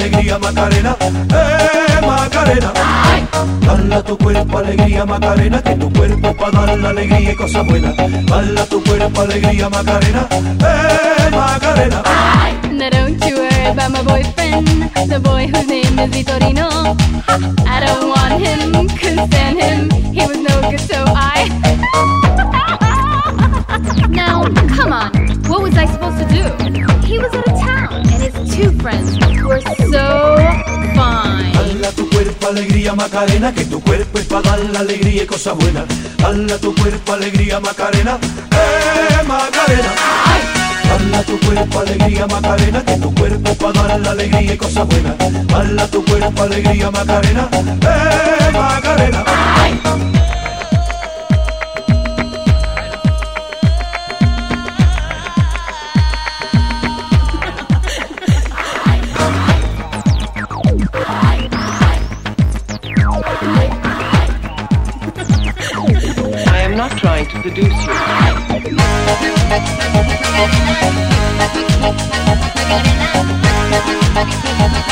Alegría Macarena, eh Macarena. Dala tu cuerpo alegría Macarena, que tu cuerpo para dar la alegría y cosas buenas. Dala tu cuerpo alegría Macarena, eh Macarena. Now don't you worry about my boyfriend, the boy whose name is Vitorino. I don't want him, couldn't stand him, he was no good, so I. now, come on, what was I supposed to do? He was out of town, and his two friends were so fine. Tu cuerpo alegría Macarena, que tu cuerpo es para dar la alegría y cosas buenas. Dala tu cuerpo alegría Macarena, eh Macarena. Dala tu cuerpo alegría Macarena, que tu cuerpo para dar la alegría y cosas buenas. Dala tu cuerpo alegría Macarena, eh Macarena.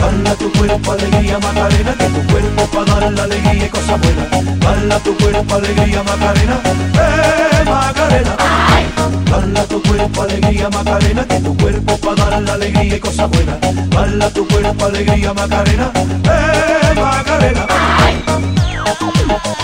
Dala tu cuerpo alegría Macarena, que tu cuerpo para dar la alegría y cosas buenas. Dala tu cuerpo alegría Macarena, eh Macarena. Dala tu cuerpo alegría Macarena, que tu cuerpo para dar la alegría y cosas buenas. Dala tu cuerpo alegría Macarena, eh Macarena. Come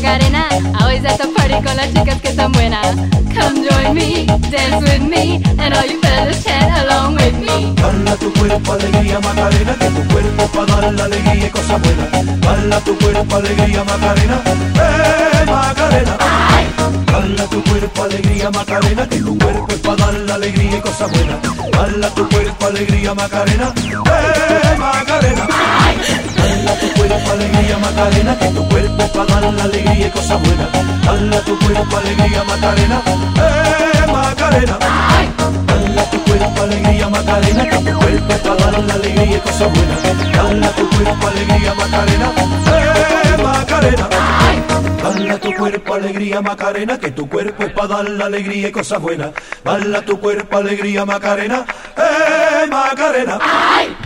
Macarena. Always at the party con las chicas que son buenas. Come join me, dance with me, and all you fellas chant along with me. Dala tu cuerpo alegría Macarena, que tu cuerpo para dar la alegría y cosas buenas. Dala tu cuerpo alegría Macarena, eh Macarena. Dala tu cuerpo alegría Macarena, que tu cuerpo es para dar la alegría y cosas buenas. Dala tu cuerpo alegría Macarena, eh Macarena. Dala tu cuerpo alegría Macarena, que tu cuerpo para dar la alegría y cosas buenas. Dala tu cuerpo alegría Macarena, eh Macarena. Dala tu cuerpo alegría Macarena, que tu cuerpo para dar la alegría y cosas buenas. Dala tu cuerpo alegría Macarena, eh Macarena. Dala tu cuerpo alegría Macarena, que tu cuerpo es para dar la alegría y cosas buenas. Dala tu cuerpo alegría Macarena, eh Macarena. face,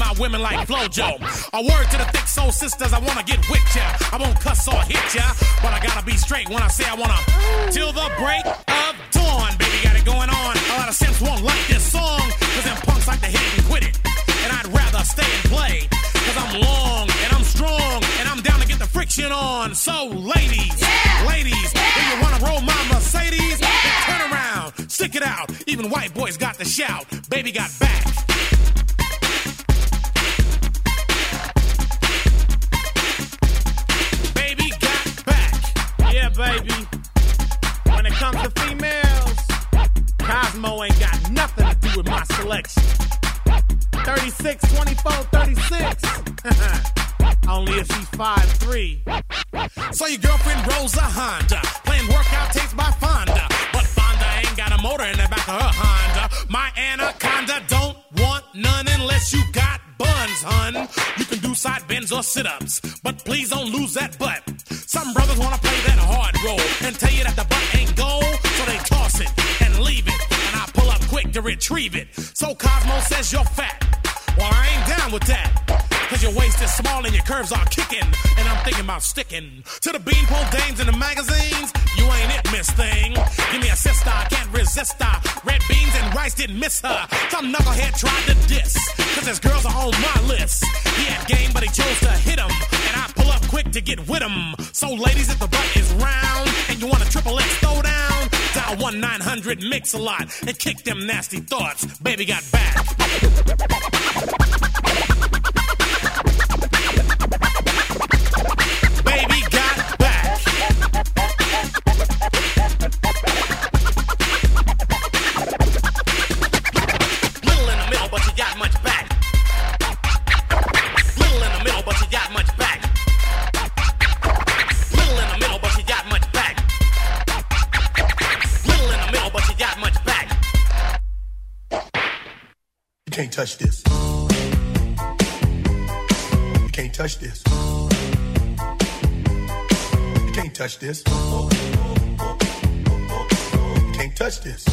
I'll my women like Flojo. A word to the thick soul sisters, I wanna get with ya. I won't cuss or hit ya, but I gotta be straight when I say I wanna. Till the break of dawn, baby, got it going on. A lot of simps won't like this song, cause them punks like to hit and quit it. And I'd rather stay and play, cause I'm long and I'm strong, and I'm down to get the friction on. So, ladies, ladies, do you wanna roll my Mercedes? Then turn around, stick it out. Even white boys got the shout. Baby got back. My selection. 36, 24, 36. Only if she's 5'3. So your girlfriend rolls a Honda, playing workout tapes by Fonda. But Fonda ain't got a motor in the back of her Honda. My Anaconda don't want none unless you got buns, hun. You can do side bends or sit ups, but please don't lose that butt. Some brothers wanna play that hard role and tell you that the butt ain't gold, so they toss it and leave it. To retrieve it. So Cosmo says you're fat. Well, I ain't down with that. Cause your waist is small and your curves are kicking. And I'm thinking about sticking to the beanpole dames in the magazines. You ain't it, miss thing. Give me a sister, I can't resist her. Red beans and rice didn't miss her. Some knucklehead tried to diss. Cause his girls are on my list. He had game, but he chose to hit him. And I pull up quick to get with him. So, ladies, if the butt is round and you want a triple X throw down, dial 1 900 mix a lot and kick them nasty thoughts. Baby got back. Can't touch this. You can't touch this. You can't touch this. You can't touch this.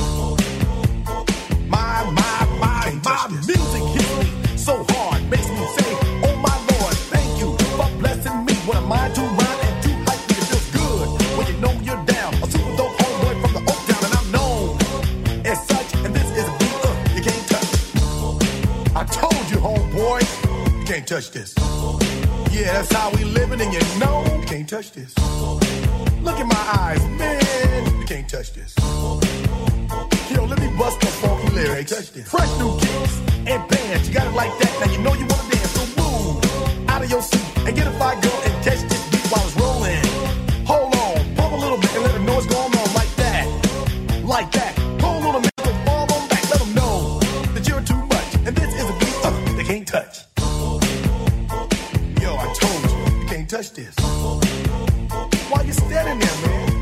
My, my, my, my music hits me so hard, makes me touch this. Yeah, that's how we living, and you know you can't touch this. Look in my eyes, man, you can't touch this. Yo, let me bust the funky lyrics. Touch this. Fresh new kicks and bands, you got it like that. Now you know you wanna dance, so move out of your seat and get a fire girl and catch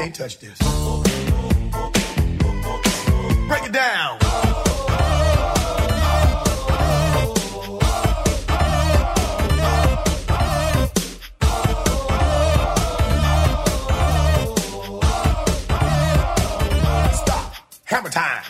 Can't touch this. Break it down. Stop. Hammer time.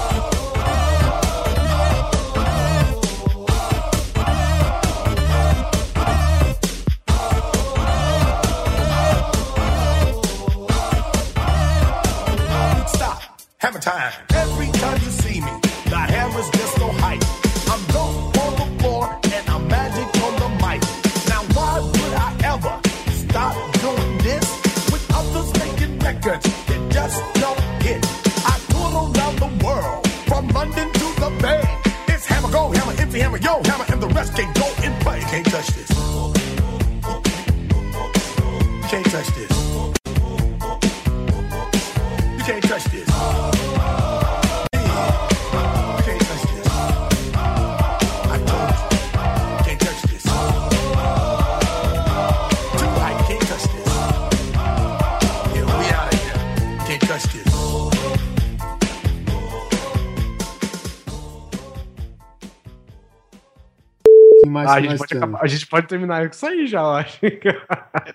Ah, a, gente pode acabar- a gente pode terminar com isso aí já, eu acho.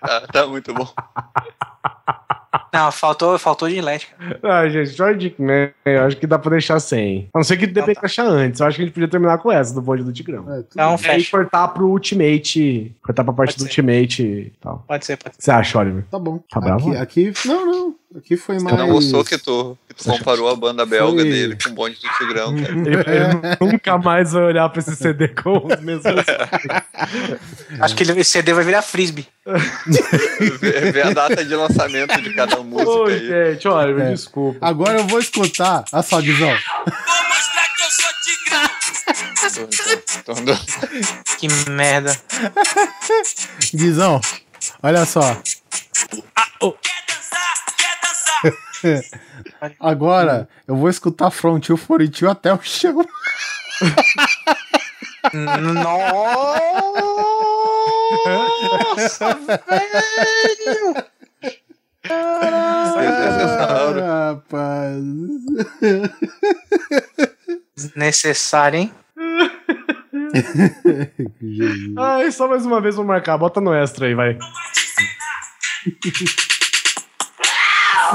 Tá, tá muito bom. Não, faltou, faltou de LED, cara. Ah, gente, George Man, eu acho que dá pra deixar sem. A não ser que dê pra encaixar antes. Eu acho que a gente podia terminar com essa do bonde do Tigrão. Então, e aí fecha. cortar pro Ultimate. Cortar pra parte do Ultimate e tal. Pode ser, pode que você acha, Oliver? Tá bom. Tá bravo? Aqui, aqui, não, não. Aqui foi Você mais. não gostou que tu, que tu comparou a banda belga Foi- dele com o bonde do Tigrão, cara. Ele, ele nunca mais vai olhar pra esse CD com os mesmos. Acho que ele- esse CD vai virar frisbee. Vê, vê a data de lançamento de cada música Ô, aí. gente, Oliver, É. desculpa. Agora eu vou escutar. Olha só, Guizão. Tô- tô- tô- Que merda. Guizão, olha só. Agora eu vou escutar Frontil Foritil até o chão. Nossa, velho! Ah, rapaz. Desnecessário, hein? Ai, só mais uma vez vou marcar. Bota no extra aí, vai.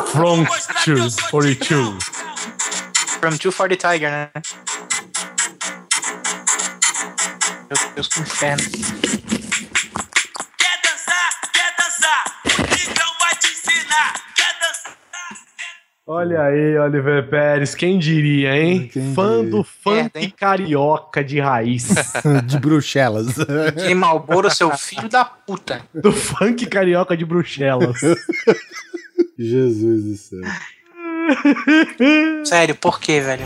From 242. From 240 Tiger, né? Meu Deus, que inferno. Olha aí, Oliver Pérez, quem diria, hein? Fã do funk carioca de raiz. De Bruxelas. Que Malboro, seu filho da puta. do funk carioca de Bruxelas. Jesus do céu. Sério, por quê, velho?